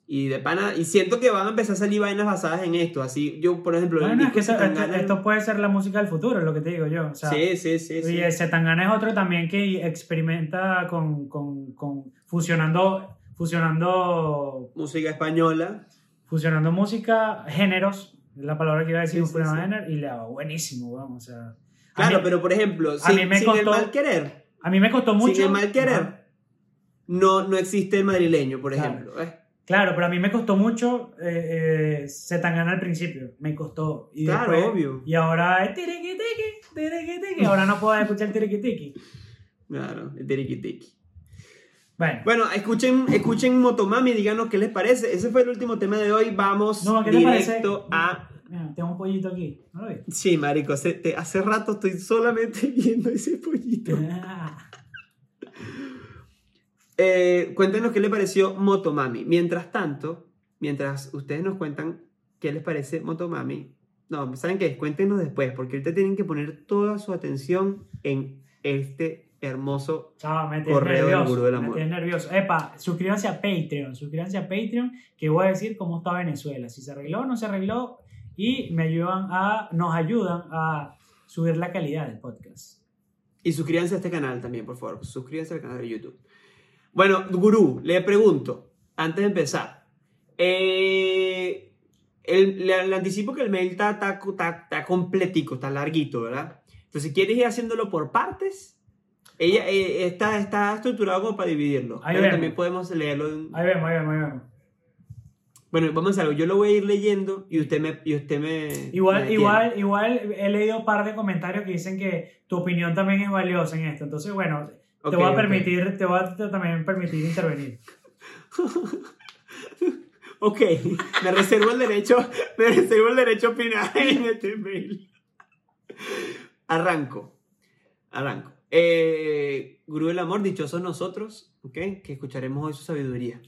[SPEAKER 1] y de pana, y siento que van a empezar a salir vainas basadas en esto. Así, yo, por ejemplo,
[SPEAKER 2] es que esto, esto-
[SPEAKER 1] Zetangana-
[SPEAKER 2] esto puede ser la música del futuro, es lo que te digo yo. O sea,
[SPEAKER 1] sí, sí, sí. sí.
[SPEAKER 2] Y Zetangana es otro también que experimenta con, con, con fusionando, fusionando,
[SPEAKER 1] Música española.
[SPEAKER 2] fusionando música, géneros, es la palabra que iba a decir,
[SPEAKER 1] Sí,
[SPEAKER 2] un
[SPEAKER 1] sí,
[SPEAKER 2] género, y le va buenísimo, vamos, o sea.
[SPEAKER 1] Claro,
[SPEAKER 2] mí-
[SPEAKER 1] pero por ejemplo,
[SPEAKER 2] a
[SPEAKER 1] sin,
[SPEAKER 2] mí me
[SPEAKER 1] sin el
[SPEAKER 2] costó-
[SPEAKER 1] mal querer,
[SPEAKER 2] A mí me costó mucho.
[SPEAKER 1] sin el mal querer, no, no existe el madrileño, por
[SPEAKER 2] Claro.
[SPEAKER 1] ejemplo. ¿eh?
[SPEAKER 2] Claro, pero a mí me costó mucho eh, eh, Zetangana al principio, me costó. Y
[SPEAKER 1] Claro,
[SPEAKER 2] después-
[SPEAKER 1] obvio.
[SPEAKER 2] Y ahora es tiriqui tiqui, tiriqui tiqui. Ahora no puedo escuchar tiriqui tiqui.
[SPEAKER 1] Claro, el tiriqui-tiqui.
[SPEAKER 2] Bueno,
[SPEAKER 1] Bueno, escuchen, escuchen Motomami, díganos qué les parece. Ese fue el último tema de hoy. Vamos
[SPEAKER 2] No, ¿qué te
[SPEAKER 1] directo a.
[SPEAKER 2] mira, tengo un pollito aquí. ¿No lo ves?
[SPEAKER 1] Sí, marico, hace, te- hace rato estoy solamente (laughs) viendo ese pollito.
[SPEAKER 2] Ah,
[SPEAKER 1] Eh, cuéntenos qué les pareció Motomami. Mientras tanto, mientras ustedes nos cuentan qué les parece Motomami, no, ¿saben qué? Cuéntenos después, porque ahorita tienen que poner toda su atención en este hermoso.
[SPEAKER 2] Me tienes
[SPEAKER 1] Correo del
[SPEAKER 2] nervioso.
[SPEAKER 1] gurú del amor.
[SPEAKER 2] nervioso. Epa, suscríbanse a Patreon. Suscríbanse a Patreon, que voy a decir cómo está Venezuela. Si se arregló o no se arregló. Y me ayudan a, nos ayudan a subir la calidad del podcast.
[SPEAKER 1] Y suscríbanse a este canal también, por favor. Suscríbanse al canal de YouTube. Bueno, Gurú, le pregunto, antes de empezar, eh, el- le, le anticipo que el mail está, está, está- está completico, está larguito, ¿verdad? Entonces, ¿quieres ir haciéndolo por partes? Ella eh, está, está estructurado como para dividirlo.
[SPEAKER 2] Ahí
[SPEAKER 1] pero
[SPEAKER 2] vemos.
[SPEAKER 1] también podemos leerlo. en-
[SPEAKER 2] Ahí vemos, ahí vemos, ahí vemos.
[SPEAKER 1] Bueno, vamos a algo. Yo lo voy a ir leyendo y usted me. Y usted me
[SPEAKER 2] Igual, igual, igual he leído un par de comentarios que dicen que tu opinión también es valiosa en esto. Entonces, bueno, te voy a permitir, te voy a también permitir intervenir. (laughs)
[SPEAKER 1] Ok, me reservo el derecho, me reservo el derecho a opinar en este mail. Arranco, arranco. Eh, Gurú del Amor, dichosos nosotros, ok, que escucharemos hoy su sabiduría.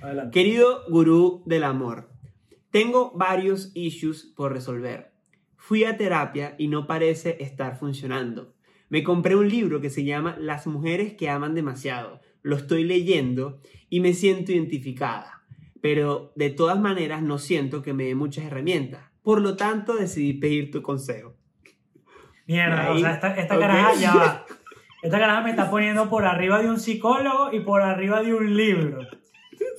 [SPEAKER 2] Adelante.
[SPEAKER 1] Querido Gurú del Amor, tengo varios issues por resolver. Fui a terapia y no parece estar funcionando. Me compré un libro que se llama Las mujeres que aman demasiado. Lo estoy leyendo y me siento identificada, pero de todas maneras no siento que me dé muchas herramientas. Por lo tanto, decidí pedir tu consejo.
[SPEAKER 2] Mierda,
[SPEAKER 1] Ahí,
[SPEAKER 2] o sea, esta, esta
[SPEAKER 1] ok.
[SPEAKER 2] caraja ya va. (laughs) Esta caraja me está poniendo por arriba de un psicólogo y por arriba de un libro.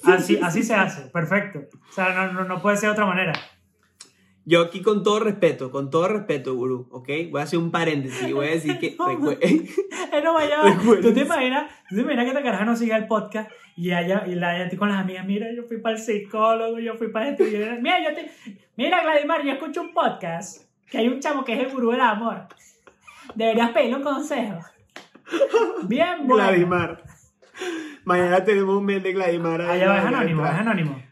[SPEAKER 2] Así, así se hace, perfecto. O sea, no, no, no puede ser de otra manera.
[SPEAKER 1] Yo aquí con todo respeto, con todo respeto, Gurú, ¿ok? Voy a hacer un paréntesis y voy a decir que... (laughs)
[SPEAKER 2] No, Eh, no vaya. ¿Tú te imaginas? ¿Tú te imaginas que esta caraja no siga el podcast y ella y la gente con las amigas, mira, yo fui para el psicólogo, yo fui para esto, mira, yo te, mira, Gladimar, yo escucho un podcast que hay un chamo que es el gurú del amor. Deberías pedirle un consejo. (laughs) Bien, bueno.
[SPEAKER 1] Gladimar. Mañana tenemos un mail de Gladimar.
[SPEAKER 2] Allá va,
[SPEAKER 1] en
[SPEAKER 2] es anónimo, es anónimo.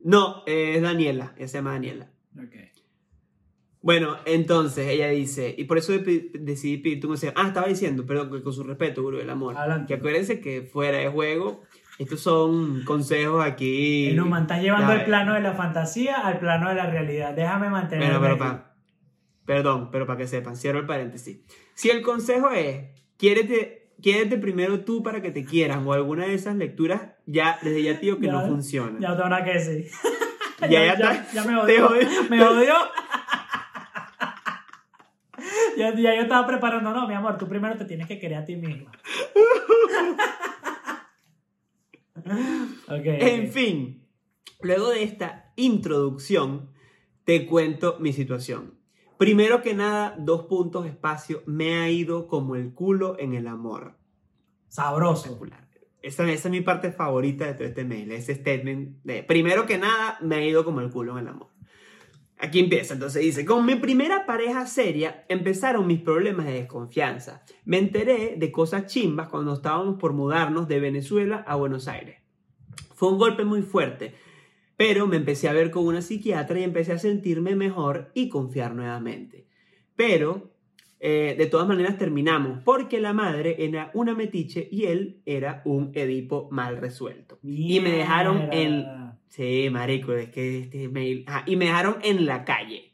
[SPEAKER 1] No, es Daniela. Ella se llama Daniela. Bueno, entonces ella dice, y por eso de- decidí pedir tu consejo. Ah, estaba diciendo, pero con su respeto, Gurú del Amor.
[SPEAKER 2] Adelante.
[SPEAKER 1] Que acuérdense que fuera de juego, estos son consejos aquí.
[SPEAKER 2] No, man, estás llevando el plano de la fantasía al plano de la realidad. Déjame mantener.
[SPEAKER 1] Bueno, pero pa- perdón, pero para que sepan, cierro el paréntesis. Si el consejo es, quiérete, quiérete primero tú para que te quieran, o alguna de esas lecturas, ya desde ya digo que
[SPEAKER 2] Ya,
[SPEAKER 1] no funciona.
[SPEAKER 2] Ya nada que decir. (laughs)
[SPEAKER 1] Ya, (laughs) ya está.
[SPEAKER 2] ya me odió.
[SPEAKER 1] jodí.
[SPEAKER 2] Me odió. (laughs) ya, ya yo estaba preparando. No, mi amor, tú primero te tienes que querer a ti misma. ok.
[SPEAKER 1] En fin, luego de esta introducción, te cuento mi situación. Primero que nada, dos puntos espacio, me ha ido como el culo en el amor.
[SPEAKER 2] Sabroso.
[SPEAKER 1] Esa, esa es mi parte favorita de todo este mail, ese statement de primero que nada, me ha ido como el culo en el amor. Aquí empieza, entonces dice, con mi primera pareja seria empezaron mis problemas de desconfianza. Me enteré de cosas chimbas cuando estábamos por mudarnos de Venezuela a Buenos Aires. Fue un golpe muy fuerte, pero me empecé a ver con una psiquiatra y empecé a sentirme mejor y confiar nuevamente. Pero, eh, de todas maneras, terminamos porque la madre era una metiche y él era un Edipo mal resuelto. Y me dejaron en... Sí, marico, es que este mail... ajá, y me dejaron en la calle.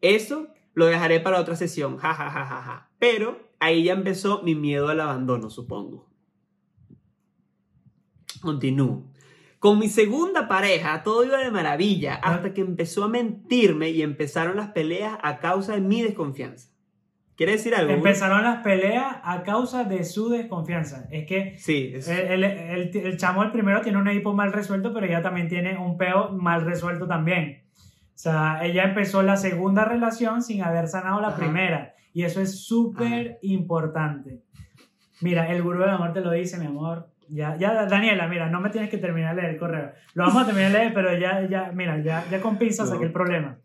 [SPEAKER 1] Eso lo dejaré para otra sesión, ja, ja, ja, ja, ja. Pero ahí ya empezó mi miedo al abandono, supongo. Continúo. Con mi segunda pareja todo iba de maravilla hasta que empezó a mentirme y empezaron las peleas a causa de mi desconfianza. ¿Quiere decir algo?
[SPEAKER 2] Empezaron las peleas a causa de su desconfianza. Es que
[SPEAKER 1] Sí, es-
[SPEAKER 2] el, el, el- el chamo el primero tiene un Edipo mal resuelto, pero ella también tiene un peo mal resuelto también. O sea, ella empezó la segunda relación sin haber sanado la
[SPEAKER 1] Ajá.
[SPEAKER 2] primera. Y eso es súper importante. Mira, el gurú del amor te lo dice, mi amor. Ya, ya, Daniela, mira, no me tienes que terminar de leer el correo. Lo vamos a terminar de leer, pero ya, ya, mira, ya, ya con pinzas
[SPEAKER 1] No.
[SPEAKER 2] saqué el problema.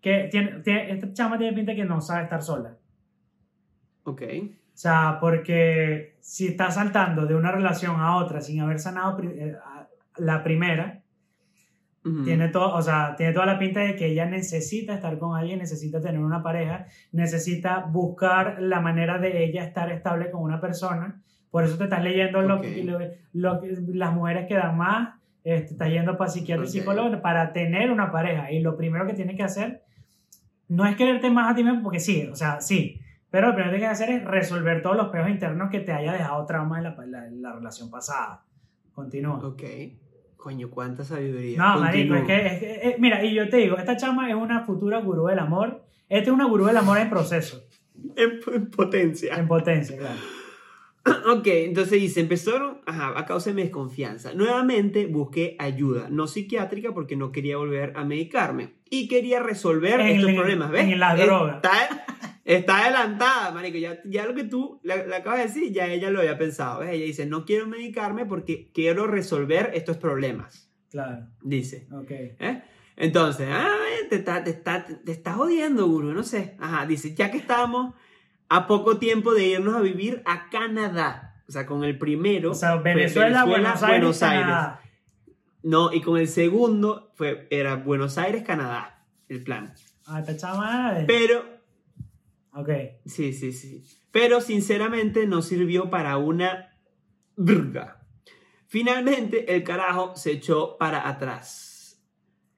[SPEAKER 2] Que tiene, tiene- esta chama tiene pinta que no sabe estar sola.
[SPEAKER 1] Ok.
[SPEAKER 2] O sea, porque si está saltando de una relación a otra sin haber sanado eh, la primera,
[SPEAKER 1] Ujú.
[SPEAKER 2] tiene, todo, o sea, tiene toda la pinta de que ella necesita estar con alguien, necesita tener una pareja, necesita buscar la manera de ella estar estable con una persona. Por eso te estás leyendo lo lo, lo las mujeres que dan más, este, estás yendo para psiquiatra
[SPEAKER 1] Ok.
[SPEAKER 2] y psicólogo para tener una pareja. Y lo primero que tienes que hacer no es quererte más a ti mismo, porque sí, o sea, sí. Pero lo primero que tienes que hacer es resolver todos los peos internos que te haya dejado trauma en la, la- la relación pasada. Continúa.
[SPEAKER 1] Ok. Coño, cuánta sabiduría.
[SPEAKER 2] No, marico, es que, es que- eh, mira, y yo te digo, esta chama es una futura gurú del amor. Esta es una gurú del amor en proceso, (laughs)
[SPEAKER 1] En, en potencia.
[SPEAKER 2] en potencia, claro. (clears throat)
[SPEAKER 1] Ok, entonces dice, empezaron ajá, a causa de mi desconfianza. Nuevamente busqué ayuda, no psiquiátrica porque no quería volver a medicarme. Y quería resolver
[SPEAKER 2] En
[SPEAKER 1] estos
[SPEAKER 2] el-
[SPEAKER 1] problemas, ¿ves?
[SPEAKER 2] en la droga.
[SPEAKER 1] Está, está adelantada, marico. Ya, ya lo que tú le, le acabas de decir, ya ella lo había pensado. ¿ves? Ella dice, no quiero medicarme porque quiero resolver estos problemas.
[SPEAKER 2] Claro,
[SPEAKER 1] Dice.
[SPEAKER 2] ok.
[SPEAKER 1] ¿eh? Entonces, ah, te, está, te, está, te está jodiendo, gurú, no sé. Ajá, dice, ya que estábamos a poco tiempo de irnos a vivir a Canadá. O sea, con el primero.
[SPEAKER 2] O sea, Venezuela, Buenos Aires,
[SPEAKER 1] Buenos Aires.
[SPEAKER 2] Canadá.
[SPEAKER 1] No, y con el segundo fue, era Buenos Aires, Canadá, el plan.
[SPEAKER 2] Ah, eh,
[SPEAKER 1] Pero,
[SPEAKER 2] Ok.
[SPEAKER 1] sí, sí, sí. Pero sinceramente no sirvió para una verga. Finalmente, el carajo se echó para atrás.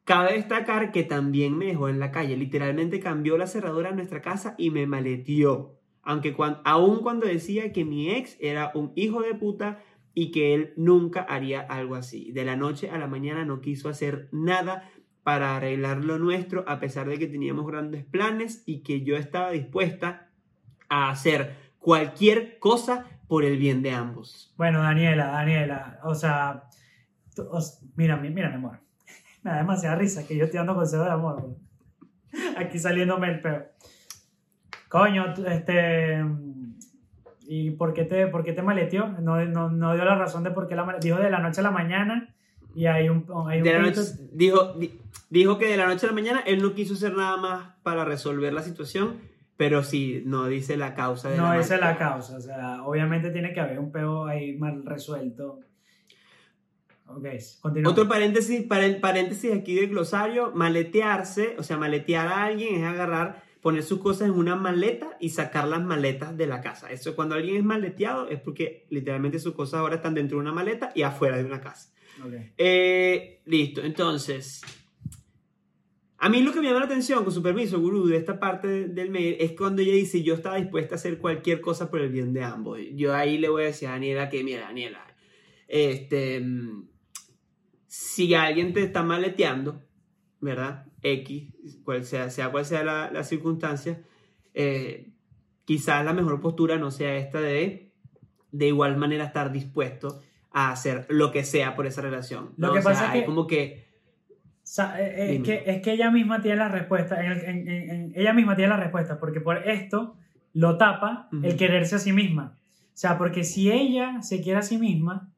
[SPEAKER 1] Cabe destacar que también me dejó en la calle. Literalmente cambió la cerradura de nuestra casa y me maletió. Aunque cuan- aun cuando decía que mi ex era un hijo de puta y que él nunca haría algo así. De la noche a la mañana no quiso hacer nada para arreglar lo nuestro a pesar de que teníamos grandes planes y que yo estaba dispuesta a hacer cualquier cosa por el bien de ambos.
[SPEAKER 2] Bueno, Daniela, Daniela, o sea, mira, mi- mira, mi amor. (laughs) Me da demasiada risa que yo estoy dando consejos de amor. (laughs) Aquí saliéndome el peo. Coño, este. ¿Y por qué te, por qué te maleteó? No, no, no dio la razón de por qué la maleteó. Dijo de la noche a la mañana y hay un. Hay un
[SPEAKER 1] De la noche- dijo, di- dijo que de la noche a la mañana él no quiso hacer nada más para resolver la situación, pero sí, no dice la causa de
[SPEAKER 2] No,
[SPEAKER 1] la
[SPEAKER 2] es la causa. O sea, obviamente tiene que haber un peo ahí mal resuelto. Ok, continúa.
[SPEAKER 1] Otro paréntesis, paréntesis aquí del glosario, maletearse, o sea, maletear a alguien es agarrar, poner sus cosas en una maleta y sacar las maletas de la casa. Eso cuando alguien es maleteado es porque literalmente sus cosas ahora están dentro de una maleta y afuera de una casa. Eh, listo, entonces. A mí lo que me llama la atención, con su permiso, gurú, de esta parte de- del mail, es cuando ella dice, yo estaba dispuesta a hacer cualquier cosa por el bien de ambos. Yo ahí le voy a decir a Daniela que, mira, Daniela, este, mm, si alguien te está maleteando, ¿verdad? X, cual sea, sea cual sea la, la circunstancia, eh, quizás la mejor postura no sea esta de, de igual manera estar dispuesto a hacer lo que sea por esa relación.
[SPEAKER 2] Lo que
[SPEAKER 1] O sea,
[SPEAKER 2] pasa es que-
[SPEAKER 1] como que
[SPEAKER 2] eh, eh, es, que, es que ella misma tiene la respuesta. en el- en- en- en- ella misma tiene la respuesta, porque por esto lo tapa el quererse a sí misma. O sea, porque si ella se quiere a sí misma,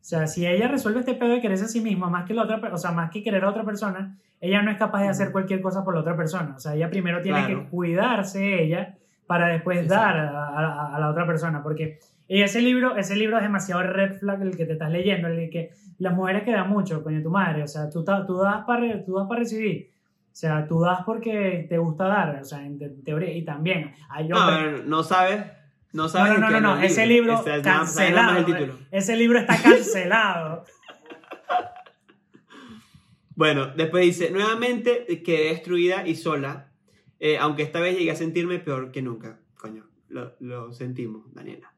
[SPEAKER 2] o sea, si ella resuelve este pedo de quererse a sí misma, más que la otra, o sea, más que querer a otra persona, ella no es capaz de hacer cualquier cosa por la otra persona. O sea, ella primero tiene
[SPEAKER 1] Claro.
[SPEAKER 2] que cuidarse ella para después
[SPEAKER 1] Exacto.
[SPEAKER 2] dar a, a- a la otra persona. Porque ese libro, ese libro es demasiado red flag el que te estás leyendo, el que las mujeres que dan mucho, coño, tu madre. O sea, tú, tú das para tú das para recibir. O sea, tú das porque te gusta dar, o sea, en, te- teoría. Y también hay
[SPEAKER 1] No,
[SPEAKER 2] hombres-
[SPEAKER 1] ver, no sabes. No
[SPEAKER 2] no,
[SPEAKER 1] sabes.
[SPEAKER 2] no, no, no, no,
[SPEAKER 1] el
[SPEAKER 2] ese libro
[SPEAKER 1] nada
[SPEAKER 2] cancelado.
[SPEAKER 1] el título.
[SPEAKER 2] Ese libro está cancelado. (laughs)
[SPEAKER 1] Bueno, después dice, nuevamente quedé destruida y sola, eh, aunque esta vez llegué a sentirme peor que nunca. Coño, lo, lo sentimos, Daniela.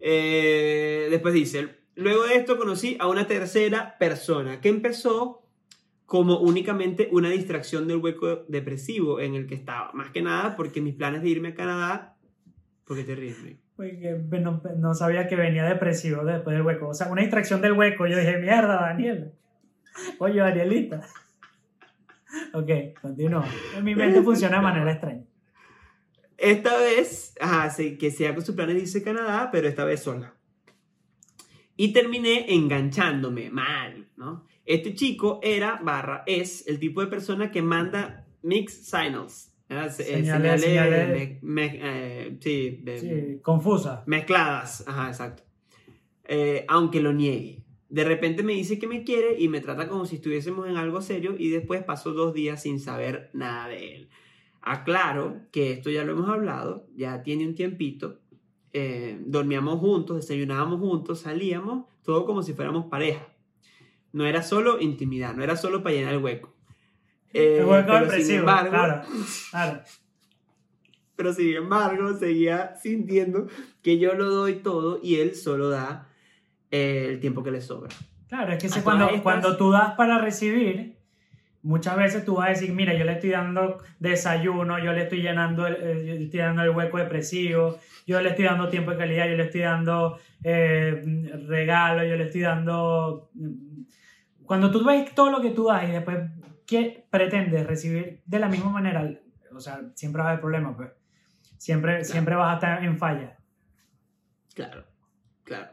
[SPEAKER 1] Eh, después dice, luego de esto conocí a una tercera persona que empezó como únicamente una distracción del hueco depresivo en el que estaba. Más que nada porque mis planes de irme a Canadá... ¿Por qué te ríes?
[SPEAKER 2] Porque no, no sabía que venía depresivo después del hueco. O sea, una distracción del hueco. Yo dije, mierda, Daniel. (laughs) Oye, Danielita. Ok, continúa. En mi mente funciona de manera extraña.
[SPEAKER 1] Esta vez, ajá, sí, que sea con sus planes de irse a Canadá, pero esta vez sola. Y terminé enganchándome mal, ¿no? Este chico era, barra, es el tipo de persona que manda mixed signals. ¿Verdad? Se- eh, me- me- eh, sí, de-
[SPEAKER 2] Sí, confusa.
[SPEAKER 1] mezcladas. Ajá, exacto. Eh, aunque lo niegue. De repente me dice que me quiere y me trata como si estuviésemos en algo serio y después paso dos días sin saber nada de él. Aclaro que esto ya lo hemos hablado, ya tiene un tiempito. dormíamos juntos, desayunábamos juntos, salíamos, todo como si fuéramos pareja. No era solo intimidad, no era solo para llenar el hueco. Eh, pero sin embargo,
[SPEAKER 2] claro, claro.
[SPEAKER 1] pero sin embargo seguía sintiendo que yo lo doy todo y él solo da eh, el tiempo que le sobra.
[SPEAKER 2] Claro, es que
[SPEAKER 1] todas
[SPEAKER 2] cuando,
[SPEAKER 1] estas-
[SPEAKER 2] cuando tú das para recibir, muchas veces tú vas a decir, mira, yo le estoy dando desayuno, yo le estoy llenando el, eh, yo le estoy dando el hueco depresivo, yo le estoy dando tiempo de calidad, yo le estoy dando eh, regalo, yo le estoy dando... Cuando tú ves todo lo que tú das y después ¿qué pretendes recibir de la misma manera, o sea, siempre va a haber problemas, pues. Siempre, siempre vas a estar en falla.
[SPEAKER 1] Claro, claro.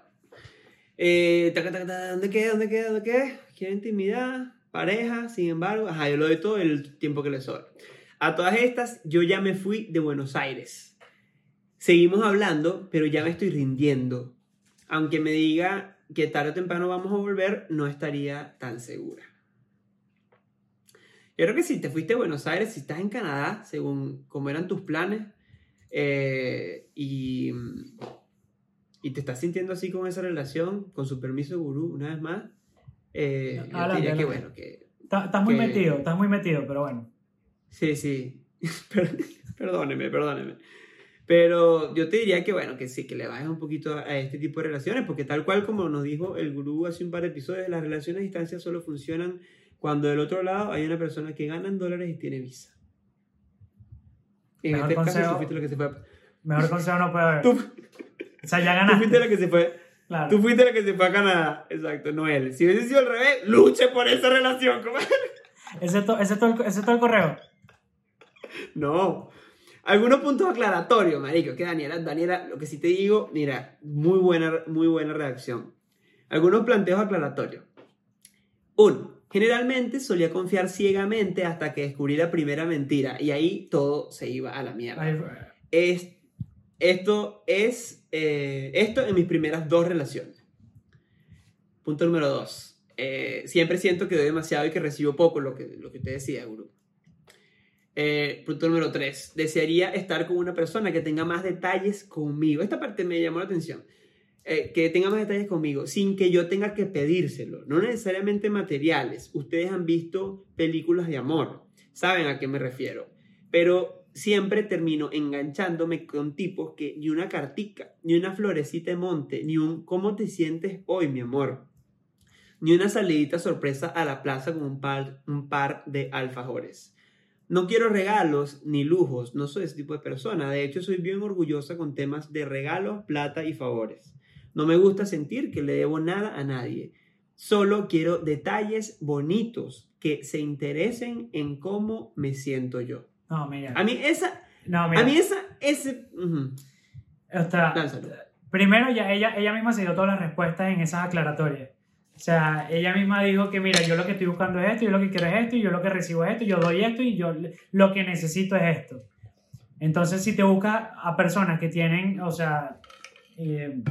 [SPEAKER 1] Eh, taca, taca, taca, ¿Dónde queda? ¿Dónde queda? ¿Dónde queda? Quiere intimidad, pareja, sin embargo, ajá, yo lo doy todo el tiempo que le sobra. A todas estas, yo ya me fui de Buenos Aires. Seguimos hablando, pero ya me estoy rindiendo. Aunque me diga que tarde o temprano vamos a volver, no estaría tan segura. Yo creo que si te fuiste a Buenos Aires, si estás en Canadá, según cómo eran tus planes, eh, y, y te estás sintiendo así con esa relación, con su permiso, gurú, una vez más, eh, yo te
[SPEAKER 2] Adelante,
[SPEAKER 1] diría que bueno, que
[SPEAKER 2] Estás, estás muy
[SPEAKER 1] Que-
[SPEAKER 2] metido, estás muy metido, pero bueno.
[SPEAKER 1] sí, sí, (laughs) Per- perdóneme, perdóneme. Pero yo te diría que bueno, que sí, que le bajes un poquito a, a este tipo de relaciones, porque tal cual como nos dijo el gurú hace un par de episodios, las relaciones a distancia solo funcionan cuando del otro lado hay una persona que gana en dólares y tiene visa. En
[SPEAKER 2] Mejor
[SPEAKER 1] este caso,
[SPEAKER 2] consejo.
[SPEAKER 1] tú fuiste la que se fue.
[SPEAKER 2] Mejor consejo no puede haber.
[SPEAKER 1] Tú,
[SPEAKER 2] O sea, ya
[SPEAKER 1] tú fuiste la
[SPEAKER 2] ganaste.
[SPEAKER 1] que se fue.
[SPEAKER 2] Claro.
[SPEAKER 1] Tú fuiste la que se fue a Canadá. Exacto, no él. Si hubiese sido al revés, luche por esa relación. ¿cómo?
[SPEAKER 2] Ese es ese todo el, ese es todo el correo.
[SPEAKER 1] No. Algunos puntos aclaratorios, marico. Que Daniela, Daniela, lo que sí te digo, mira, muy buena, muy buena reacción. Algunos planteos aclaratorios. Uno, generalmente solía confiar ciegamente hasta que descubrí la primera mentira y ahí todo se iba a la mierda. Es, esto es eh, esto en mis primeras dos relaciones. Punto número dos. Eh, siempre siento que doy demasiado y que recibo poco, lo que, lo que te decía, Guru. Eh, punto número tres. Desearía estar con una persona que tenga más detalles conmigo. Esta parte me llamó la atención. Eh, que tenga más detalles conmigo, sin que yo tenga que pedírselo. No necesariamente materiales. Ustedes han visto películas de amor. Saben a qué me refiero. Pero siempre termino enganchándome con tipos que ni una cartica, ni una florecita de monte, ni un ¿cómo te sientes hoy, mi amor? Ni una salidita sorpresa a la plaza con un par, un par de alfajores. No quiero regalos ni lujos, no soy ese tipo de persona. De hecho, soy bien orgullosa con temas de regalos, plata y favores. No me gusta sentir que le debo nada a nadie. Solo quiero detalles bonitos que se interesen en cómo me siento yo.
[SPEAKER 2] No, mira.
[SPEAKER 1] A mí esa,
[SPEAKER 2] no, mira.
[SPEAKER 1] a mí esa, ese,
[SPEAKER 2] sea,
[SPEAKER 1] Lánzalo.
[SPEAKER 2] primero ya ella, ella misma se dio todas las respuestas en esas aclaratorias. O sea, ella misma dijo que mira, yo lo que estoy buscando es esto, yo lo que quiero es esto, y yo lo que recibo es esto, yo doy esto y yo lo que necesito es esto. Entonces, si te buscas a personas que tienen, o sea, eh,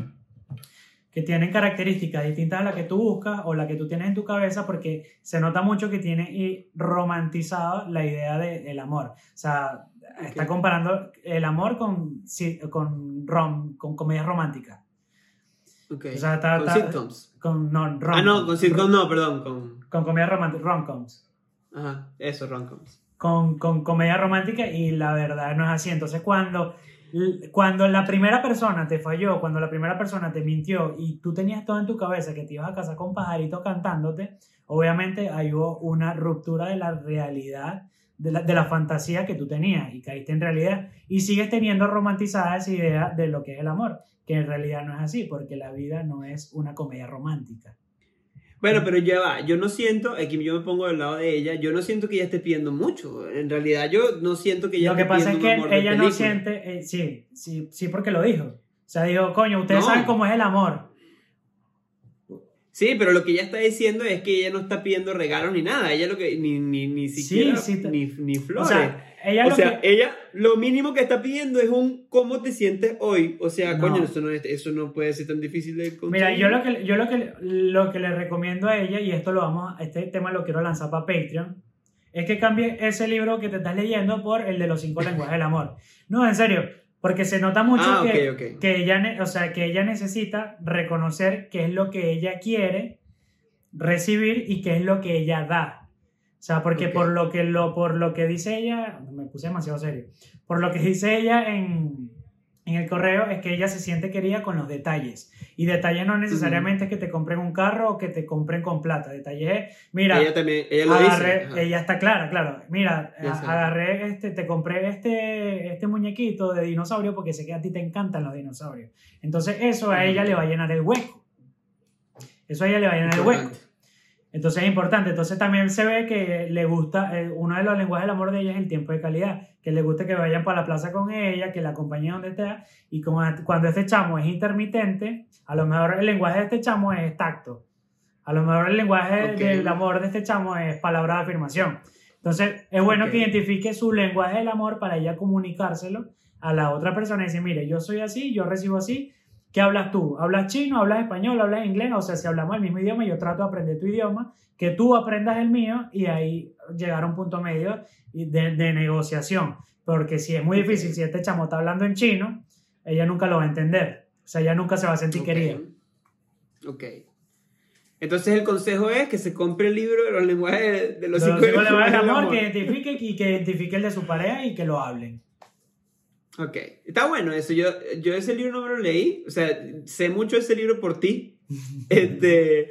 [SPEAKER 2] que tienen características distintas a las que tú buscas o la que tú tienes en tu cabeza, porque se nota mucho que tiene y romantizado la idea de- del amor. O sea, está comparando el amor con, con, rom, con comedias románticas.
[SPEAKER 1] Ok.
[SPEAKER 2] O sea, está-
[SPEAKER 1] con
[SPEAKER 2] está-
[SPEAKER 1] sitcoms.
[SPEAKER 2] Con, no, rom-
[SPEAKER 1] Ah, no, con sitcoms no, perdón, con...
[SPEAKER 2] con comedias románticas, rom-coms.
[SPEAKER 1] Ajá, eso, romcoms.
[SPEAKER 2] con, con comedia romántica y la verdad no es así. Entonces, cuando, cuando la primera persona te falló, cuando la primera persona te mintió y tú tenías todo en tu cabeza que te ibas a casar con pajaritos cantándote, obviamente ahí hubo una ruptura de la realidad, de la, fantasía que tú tenías y caíste en realidad y sigues teniendo romantizada esa idea de lo que es el amor, que en realidad no es así, porque la vida no es una comedia romántica.
[SPEAKER 1] Bueno, pero ya va, yo no siento, aquí yo me pongo del lado de ella, yo no siento que ella esté pidiendo mucho. En realidad yo no siento que ella
[SPEAKER 2] Lo que
[SPEAKER 1] esté
[SPEAKER 2] pasa es
[SPEAKER 1] pidiendo
[SPEAKER 2] que ella no siente, eh, sí, sí, sí, porque lo dijo. O sea, dijo, coño, ustedes
[SPEAKER 1] No.
[SPEAKER 2] saben cómo es el amor.
[SPEAKER 1] Sí, pero lo que ella está diciendo es que ella no está pidiendo regalos ni nada, ella lo que, ni, ni, ni siquiera,
[SPEAKER 2] sí, te-
[SPEAKER 1] ni, ni
[SPEAKER 2] O
[SPEAKER 1] flores.
[SPEAKER 2] sea, ella
[SPEAKER 1] O
[SPEAKER 2] lo
[SPEAKER 1] sea,
[SPEAKER 2] que...
[SPEAKER 1] ella lo mínimo que está pidiendo es un cómo te sientes hoy. O sea,
[SPEAKER 2] No.
[SPEAKER 1] coño, eso no, es- eso no puede ser tan difícil de conseguir.
[SPEAKER 2] Mira, yo lo que, yo lo que, lo que le recomiendo a ella, y esto lo vamos, a- este tema lo quiero lanzar para Patreon, es que cambie ese libro que te estás leyendo por el de los cinco lenguajes del amor. No, en serio, porque se nota mucho
[SPEAKER 1] Ah,
[SPEAKER 2] que, que ella, o sea, que ella necesita reconocer qué es lo que ella quiere recibir y qué es lo que ella da. O sea, porque por lo que lo por lo que dice ella, me puse demasiado serio. Por lo que dice ella en, en el correo es que ella se siente querida con los detalles. Y detalles no necesariamente es que te compren un carro o que te compren con plata. Detalles es, mira,
[SPEAKER 1] ella también, ella lo
[SPEAKER 2] agarré,
[SPEAKER 1] dice.
[SPEAKER 2] ella está clara, claro. Mira,
[SPEAKER 1] sé.
[SPEAKER 2] agarré este, te compré este, este muñequito de dinosaurio porque sé que a ti te encantan los dinosaurios. Entonces eso a ella le va a llenar el hueco. Eso a ella le va a llenar el hueco. Entonces es importante. Entonces también se ve que le gusta, eh, uno de los lenguajes del amor de ella es el tiempo de calidad. Que le gusta que vayan para la plaza con ella, que la acompañen donde esté. Y como cuando este chamo es intermitente, a lo mejor el lenguaje de este chamo es tacto. A lo mejor el lenguaje
[SPEAKER 1] Ok.
[SPEAKER 2] del amor de este chamo es palabra de afirmación. Entonces es bueno
[SPEAKER 1] Ok.
[SPEAKER 2] que identifique su lenguaje del amor para ella comunicárselo a la otra persona y decir, mire, yo soy así, yo recibo así. ¿Qué hablas tú? ¿Hablas chino? ¿Hablas español? ¿Hablas inglés? O sea, si hablamos el mismo idioma, yo trato de aprender tu idioma, que tú aprendas el mío y ahí llegar a un punto medio de, de negociación. Porque si es muy difícil, si este chamo está hablando en chino, ella nunca lo va a entender. O sea, ella nunca se va a sentir querida.
[SPEAKER 1] Ok. Entonces el consejo es que se compre el libro de los lenguajes de, de los
[SPEAKER 2] los
[SPEAKER 1] cinco
[SPEAKER 2] cinco lenguajes del amor, que identifique y que identifique el de su pareja y que lo hablen.
[SPEAKER 1] Ok, está bueno eso. Yo, yo ese libro no me lo leí. O sea, sé mucho de ese libro por ti. (laughs) este,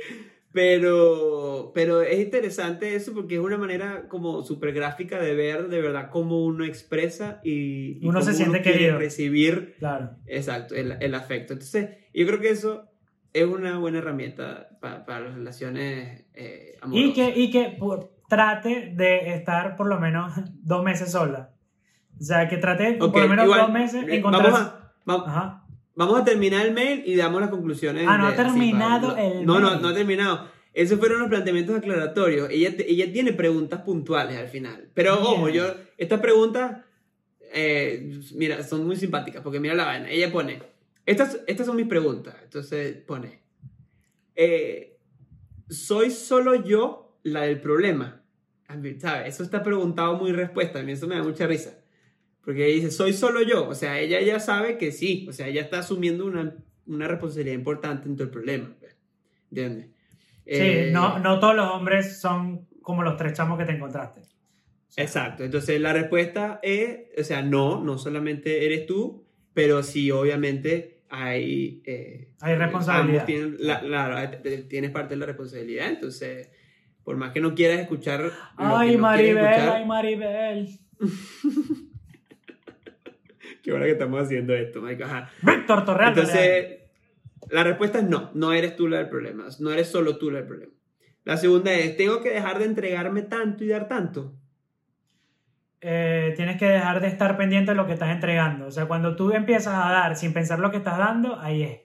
[SPEAKER 1] pero, pero es interesante eso porque es una manera como súper gráfica de ver de verdad cómo uno expresa y, y
[SPEAKER 2] Uno se
[SPEAKER 1] cómo
[SPEAKER 2] siente
[SPEAKER 1] quiere
[SPEAKER 2] querido.
[SPEAKER 1] recibir
[SPEAKER 2] Claro.
[SPEAKER 1] exacto, el, el afecto. Entonces, yo creo que eso es una buena herramienta pa- para las relaciones eh, amorosas.
[SPEAKER 2] Y que, y que por- trate de estar por lo menos dos meses sola. O sea, que trate
[SPEAKER 1] Ok,
[SPEAKER 2] por lo menos
[SPEAKER 1] igual,
[SPEAKER 2] dos meses encontrar...
[SPEAKER 1] Vamos a, va-
[SPEAKER 2] Ajá.
[SPEAKER 1] Vamos a terminar el mail y damos las conclusiones.
[SPEAKER 2] Ah, no
[SPEAKER 1] de-
[SPEAKER 2] ha terminado el
[SPEAKER 1] no, No,
[SPEAKER 2] mail.
[SPEAKER 1] no ha terminado. Esos fueron los planteamientos aclaratorios. Ella, ella tiene preguntas puntuales al final. Pero
[SPEAKER 2] Bien.
[SPEAKER 1] ojo, yo, estas preguntas, eh, mira, son muy simpáticas porque mira la vaina. Ella pone, estas, estas son mis preguntas. Entonces pone, eh, ¿soy solo yo la del problema? ¿sabes? Eso está preguntado muy respuesta. A mí eso me da mucha risa. Porque dice, soy solo yo. O sea, ella ya sabe que sí. O sea, ella está asumiendo una, una responsabilidad importante en todo el problema. pues. ¿Entiendes?
[SPEAKER 2] Sí,
[SPEAKER 1] Eh,
[SPEAKER 2] no, no todos los hombres son como los tres chamos que te encontraste. O sea,
[SPEAKER 1] Exacto. Entonces, la respuesta es, o sea, no, no solamente eres tú, pero sí, obviamente, hay... eh,
[SPEAKER 2] Hay responsabilidad.
[SPEAKER 1] tienen la- la- tienes parte de la responsabilidad. Entonces, por más que no quieras escuchar...
[SPEAKER 2] Ay,
[SPEAKER 1] no
[SPEAKER 2] Maribel,
[SPEAKER 1] escuchar-
[SPEAKER 2] ay, Maribel. (laughs)
[SPEAKER 1] Qué hora que estamos haciendo esto, Mike. Ajá.
[SPEAKER 2] Víctor Torreal.
[SPEAKER 1] Entonces, La respuesta es no, no eres tú la del problema, no eres solo tú la del problema. La segunda es, ¿tengo que dejar de entregarme tanto y dar tanto?
[SPEAKER 2] Eh, tienes que dejar de estar pendiente de lo que estás entregando. O sea, cuando tú empiezas a dar sin pensar lo que estás dando, ahí es.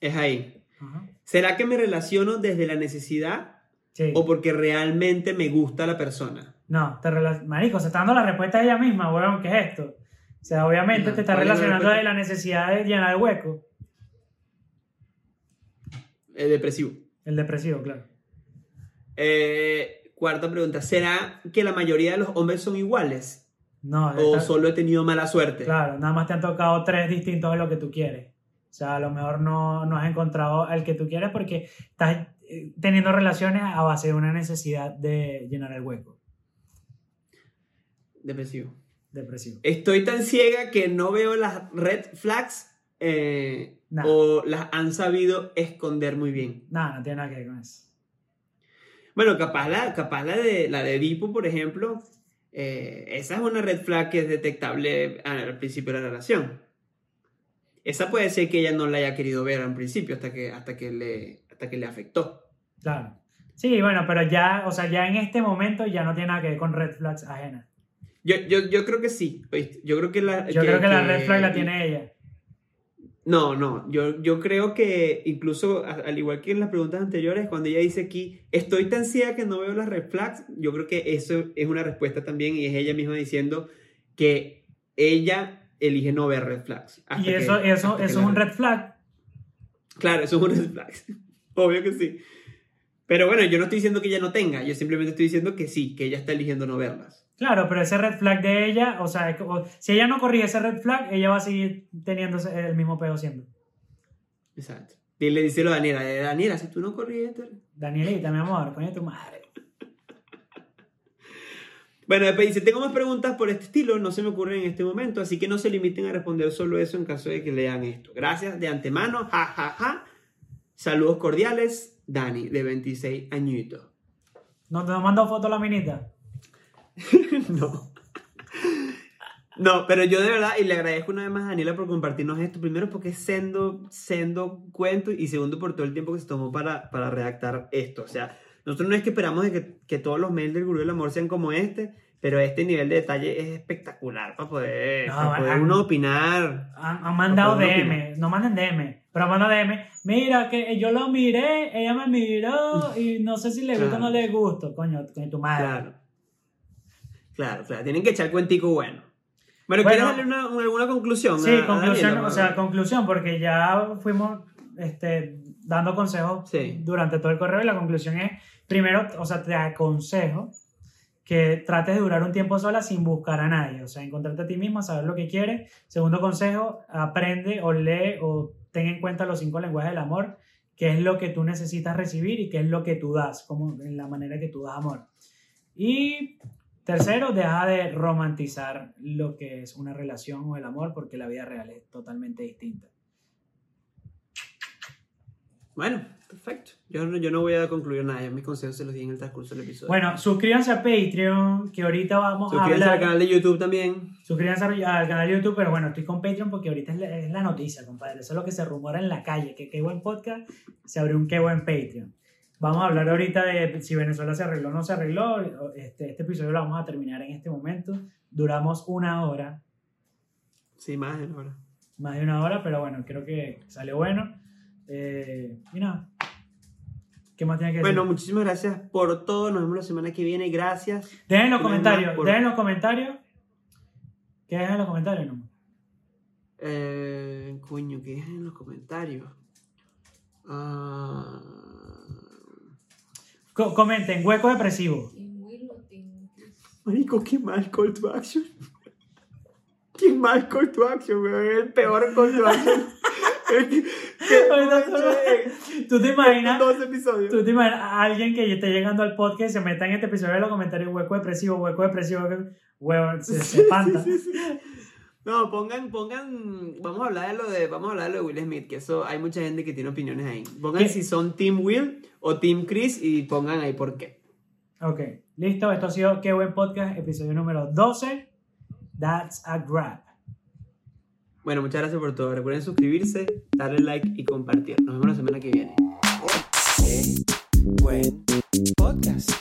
[SPEAKER 1] Es ahí. ¿Será que me relaciono desde la necesidad
[SPEAKER 2] Sí.
[SPEAKER 1] o porque realmente me gusta la persona?
[SPEAKER 2] No, te marico, se está dando la respuesta ella misma, weón, ¿qué es esto? O sea, obviamente te está
[SPEAKER 1] ¿cuál es la
[SPEAKER 2] relacionando de la necesidad de llenar el hueco.
[SPEAKER 1] Eh, depresivo.
[SPEAKER 2] El depresivo, claro.
[SPEAKER 1] Eh, cuarta pregunta, ¿será que la mayoría de los hombres son iguales?
[SPEAKER 2] No,
[SPEAKER 1] ¿O
[SPEAKER 2] está-
[SPEAKER 1] solo he tenido mala suerte?
[SPEAKER 2] claro, nada más te han tocado tres distintos de lo que tú quieres. O sea, a lo mejor no, no has encontrado al que tú quieres porque estás eh, teniendo relaciones a base de una necesidad de llenar el hueco.
[SPEAKER 1] Depresivo.
[SPEAKER 2] Depresivo.
[SPEAKER 1] Estoy tan ciega que no veo las red flags eh,
[SPEAKER 2] Nah.
[SPEAKER 1] o las han sabido esconder muy bien.
[SPEAKER 2] Nada, no tiene nada que ver con eso.
[SPEAKER 1] Bueno, capaz la, capaz la de la de Edipo, por ejemplo, eh, esa es una red flag que es detectable al principio de la relación. Esa puede ser que ella no la haya querido ver al principio hasta que, hasta que, le, hasta que le afectó.
[SPEAKER 2] Claro. Sí, bueno, pero ya, o sea, ya en este momento ya no tiene nada que ver con red flags ajenas.
[SPEAKER 1] Yo, yo, yo creo que sí. Yo creo que la.
[SPEAKER 2] Yo creo que la red flag la tiene ella.
[SPEAKER 1] No, no, yo, yo creo que incluso al igual que en las preguntas anteriores, cuando ella dice aquí, estoy tan ciega que no veo las red flags, yo creo que eso es una respuesta también y es ella misma diciendo que ella elige no ver red flags.
[SPEAKER 2] Y eso, eso,
[SPEAKER 1] que
[SPEAKER 2] eso es un red flag.
[SPEAKER 1] Claro, eso es un red flag. (laughs) Obvio que sí. Pero bueno, yo no estoy diciendo que ella no tenga, yo simplemente estoy diciendo que sí, que ella está eligiendo no verlas.
[SPEAKER 2] Claro, pero ese red flag de ella, o sea, si ella no corrige ese red flag, ella va a seguir teniendo el mismo pedo siempre.
[SPEAKER 1] Exacto. Y le dice lo a Daniela, Daniela, si tú no corriges... te-
[SPEAKER 2] Danielita, mi amor, coño tu madre.
[SPEAKER 1] Bueno, después dice, tengo más preguntas por este estilo, no se me ocurren en este momento, así que no se limiten a responder solo eso en caso de que lean esto. Gracias de antemano, ja, ja, ja. Saludos cordiales, Dani, de 26 añitos.
[SPEAKER 2] ¿No te mandó foto la minita? (laughs)
[SPEAKER 1] no. No, pero yo de verdad, y le agradezco una vez más a Daniela por compartirnos esto. Primero porque es sendo, sendo cuento y segundo por todo el tiempo que se tomó para, para redactar esto. O sea, nosotros no es que esperamos de que, que todos los mails del Gurú del Amor sean como este, pero este nivel de detalle es espectacular para poder,
[SPEAKER 2] No,
[SPEAKER 1] para poder
[SPEAKER 2] ah,
[SPEAKER 1] uno opinar.
[SPEAKER 2] Han, han mandado
[SPEAKER 1] No, pero no
[SPEAKER 2] DM, no manden DM, pero han mandado DM. Mira, que yo lo miré, ella me miró y no sé si le gusta o no
[SPEAKER 1] Claro.
[SPEAKER 2] le gusta. Coño, coño, tu madre.
[SPEAKER 1] Claro. Claro, claro. Tienen que echar cuentico bueno. Bueno,
[SPEAKER 2] Bueno.
[SPEAKER 1] ¿quieres darle una, una- alguna conclusión?
[SPEAKER 2] Sí,
[SPEAKER 1] a-
[SPEAKER 2] conclusión, o sea, conclusión, porque ya fuimos este, dando consejos
[SPEAKER 1] Sí.
[SPEAKER 2] durante todo el correo y la conclusión es, primero, o sea, te aconsejo que trates de durar un tiempo sola sin buscar a nadie, o sea, encontrarte a ti misma, saber lo que quieres. Segundo consejo, aprende o lee o ten en cuenta los cinco lenguajes del amor, qué es lo que tú necesitas recibir y qué es lo que tú das, como en la manera que tú das amor. Y tercero, deja de romantizar lo que es una relación o el amor, porque la vida real es totalmente distinta.
[SPEAKER 1] Bueno, perfecto. Yo, no- yo no voy a concluir nada. ya mis consejos se los di en el transcurso del episodio.
[SPEAKER 2] Bueno, suscríbanse a Patreon, que ahorita vamos a
[SPEAKER 1] Suscríbanse al canal de YouTube también.
[SPEAKER 2] Suscríbanse al canal de YouTube, pero bueno, estoy con Patreon porque ahorita es la, es la noticia, compadre. Eso es lo que se rumora en la calle, que qué buen podcast, se abrió un qué buen Patreon. Vamos a hablar ahorita de si Venezuela se arregló o no se arregló. Este, este episodio lo vamos a terminar en este momento. Duramos una hora,
[SPEAKER 1] Sí, más de una hora.
[SPEAKER 2] más de una hora, pero bueno, creo que salió bueno. Eh, y nada. ¿Qué más tiene que decir?
[SPEAKER 1] Bueno, muchísimas gracias por todo. Nos vemos la semana que viene. Gracias.
[SPEAKER 2] dejen en los comentarios,
[SPEAKER 1] por-
[SPEAKER 2] dejen en los comentarios. ¿Qué dejen en los comentarios? No?
[SPEAKER 1] Eh, coño, ¿qué es en los comentarios? Ah,
[SPEAKER 2] Co- comenten, hueco depresivo.
[SPEAKER 1] Marico, qué mal call to action. Qué mal call to action, weón. Es el peor call to action. (laughs)
[SPEAKER 2] ¿Tú te imaginas?
[SPEAKER 1] dos episodios.
[SPEAKER 2] ¿Tú te imaginas a alguien que esté llegando al podcast y se meta en este episodio de los comentarios hueco depresivo, hueco depresivo, huevo, se, se espanta?
[SPEAKER 1] Sí, sí, sí. No, pongan, pongan, vamos a hablar de lo de, vamos a hablar de lo de Will Smith, que eso hay mucha gente que tiene opiniones ahí. Pongan
[SPEAKER 2] ¿Qué?
[SPEAKER 1] si son Team Will o Team Chris y pongan ahí por qué.
[SPEAKER 2] Ok, listo. Esto ha sido Qué Buen Podcast, episodio número 12. That's a Grab.
[SPEAKER 3] Bueno, muchas gracias por todo. Recuerden suscribirse, darle like y compartir. Nos vemos la semana que viene.
[SPEAKER 1] Qué buen podcast.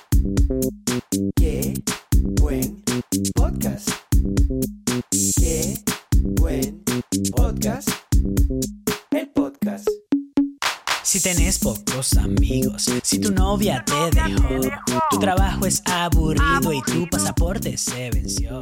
[SPEAKER 2] Pocos amigos, si tu novia te dejó, tu trabajo es aburrido y tu pasaporte se venció.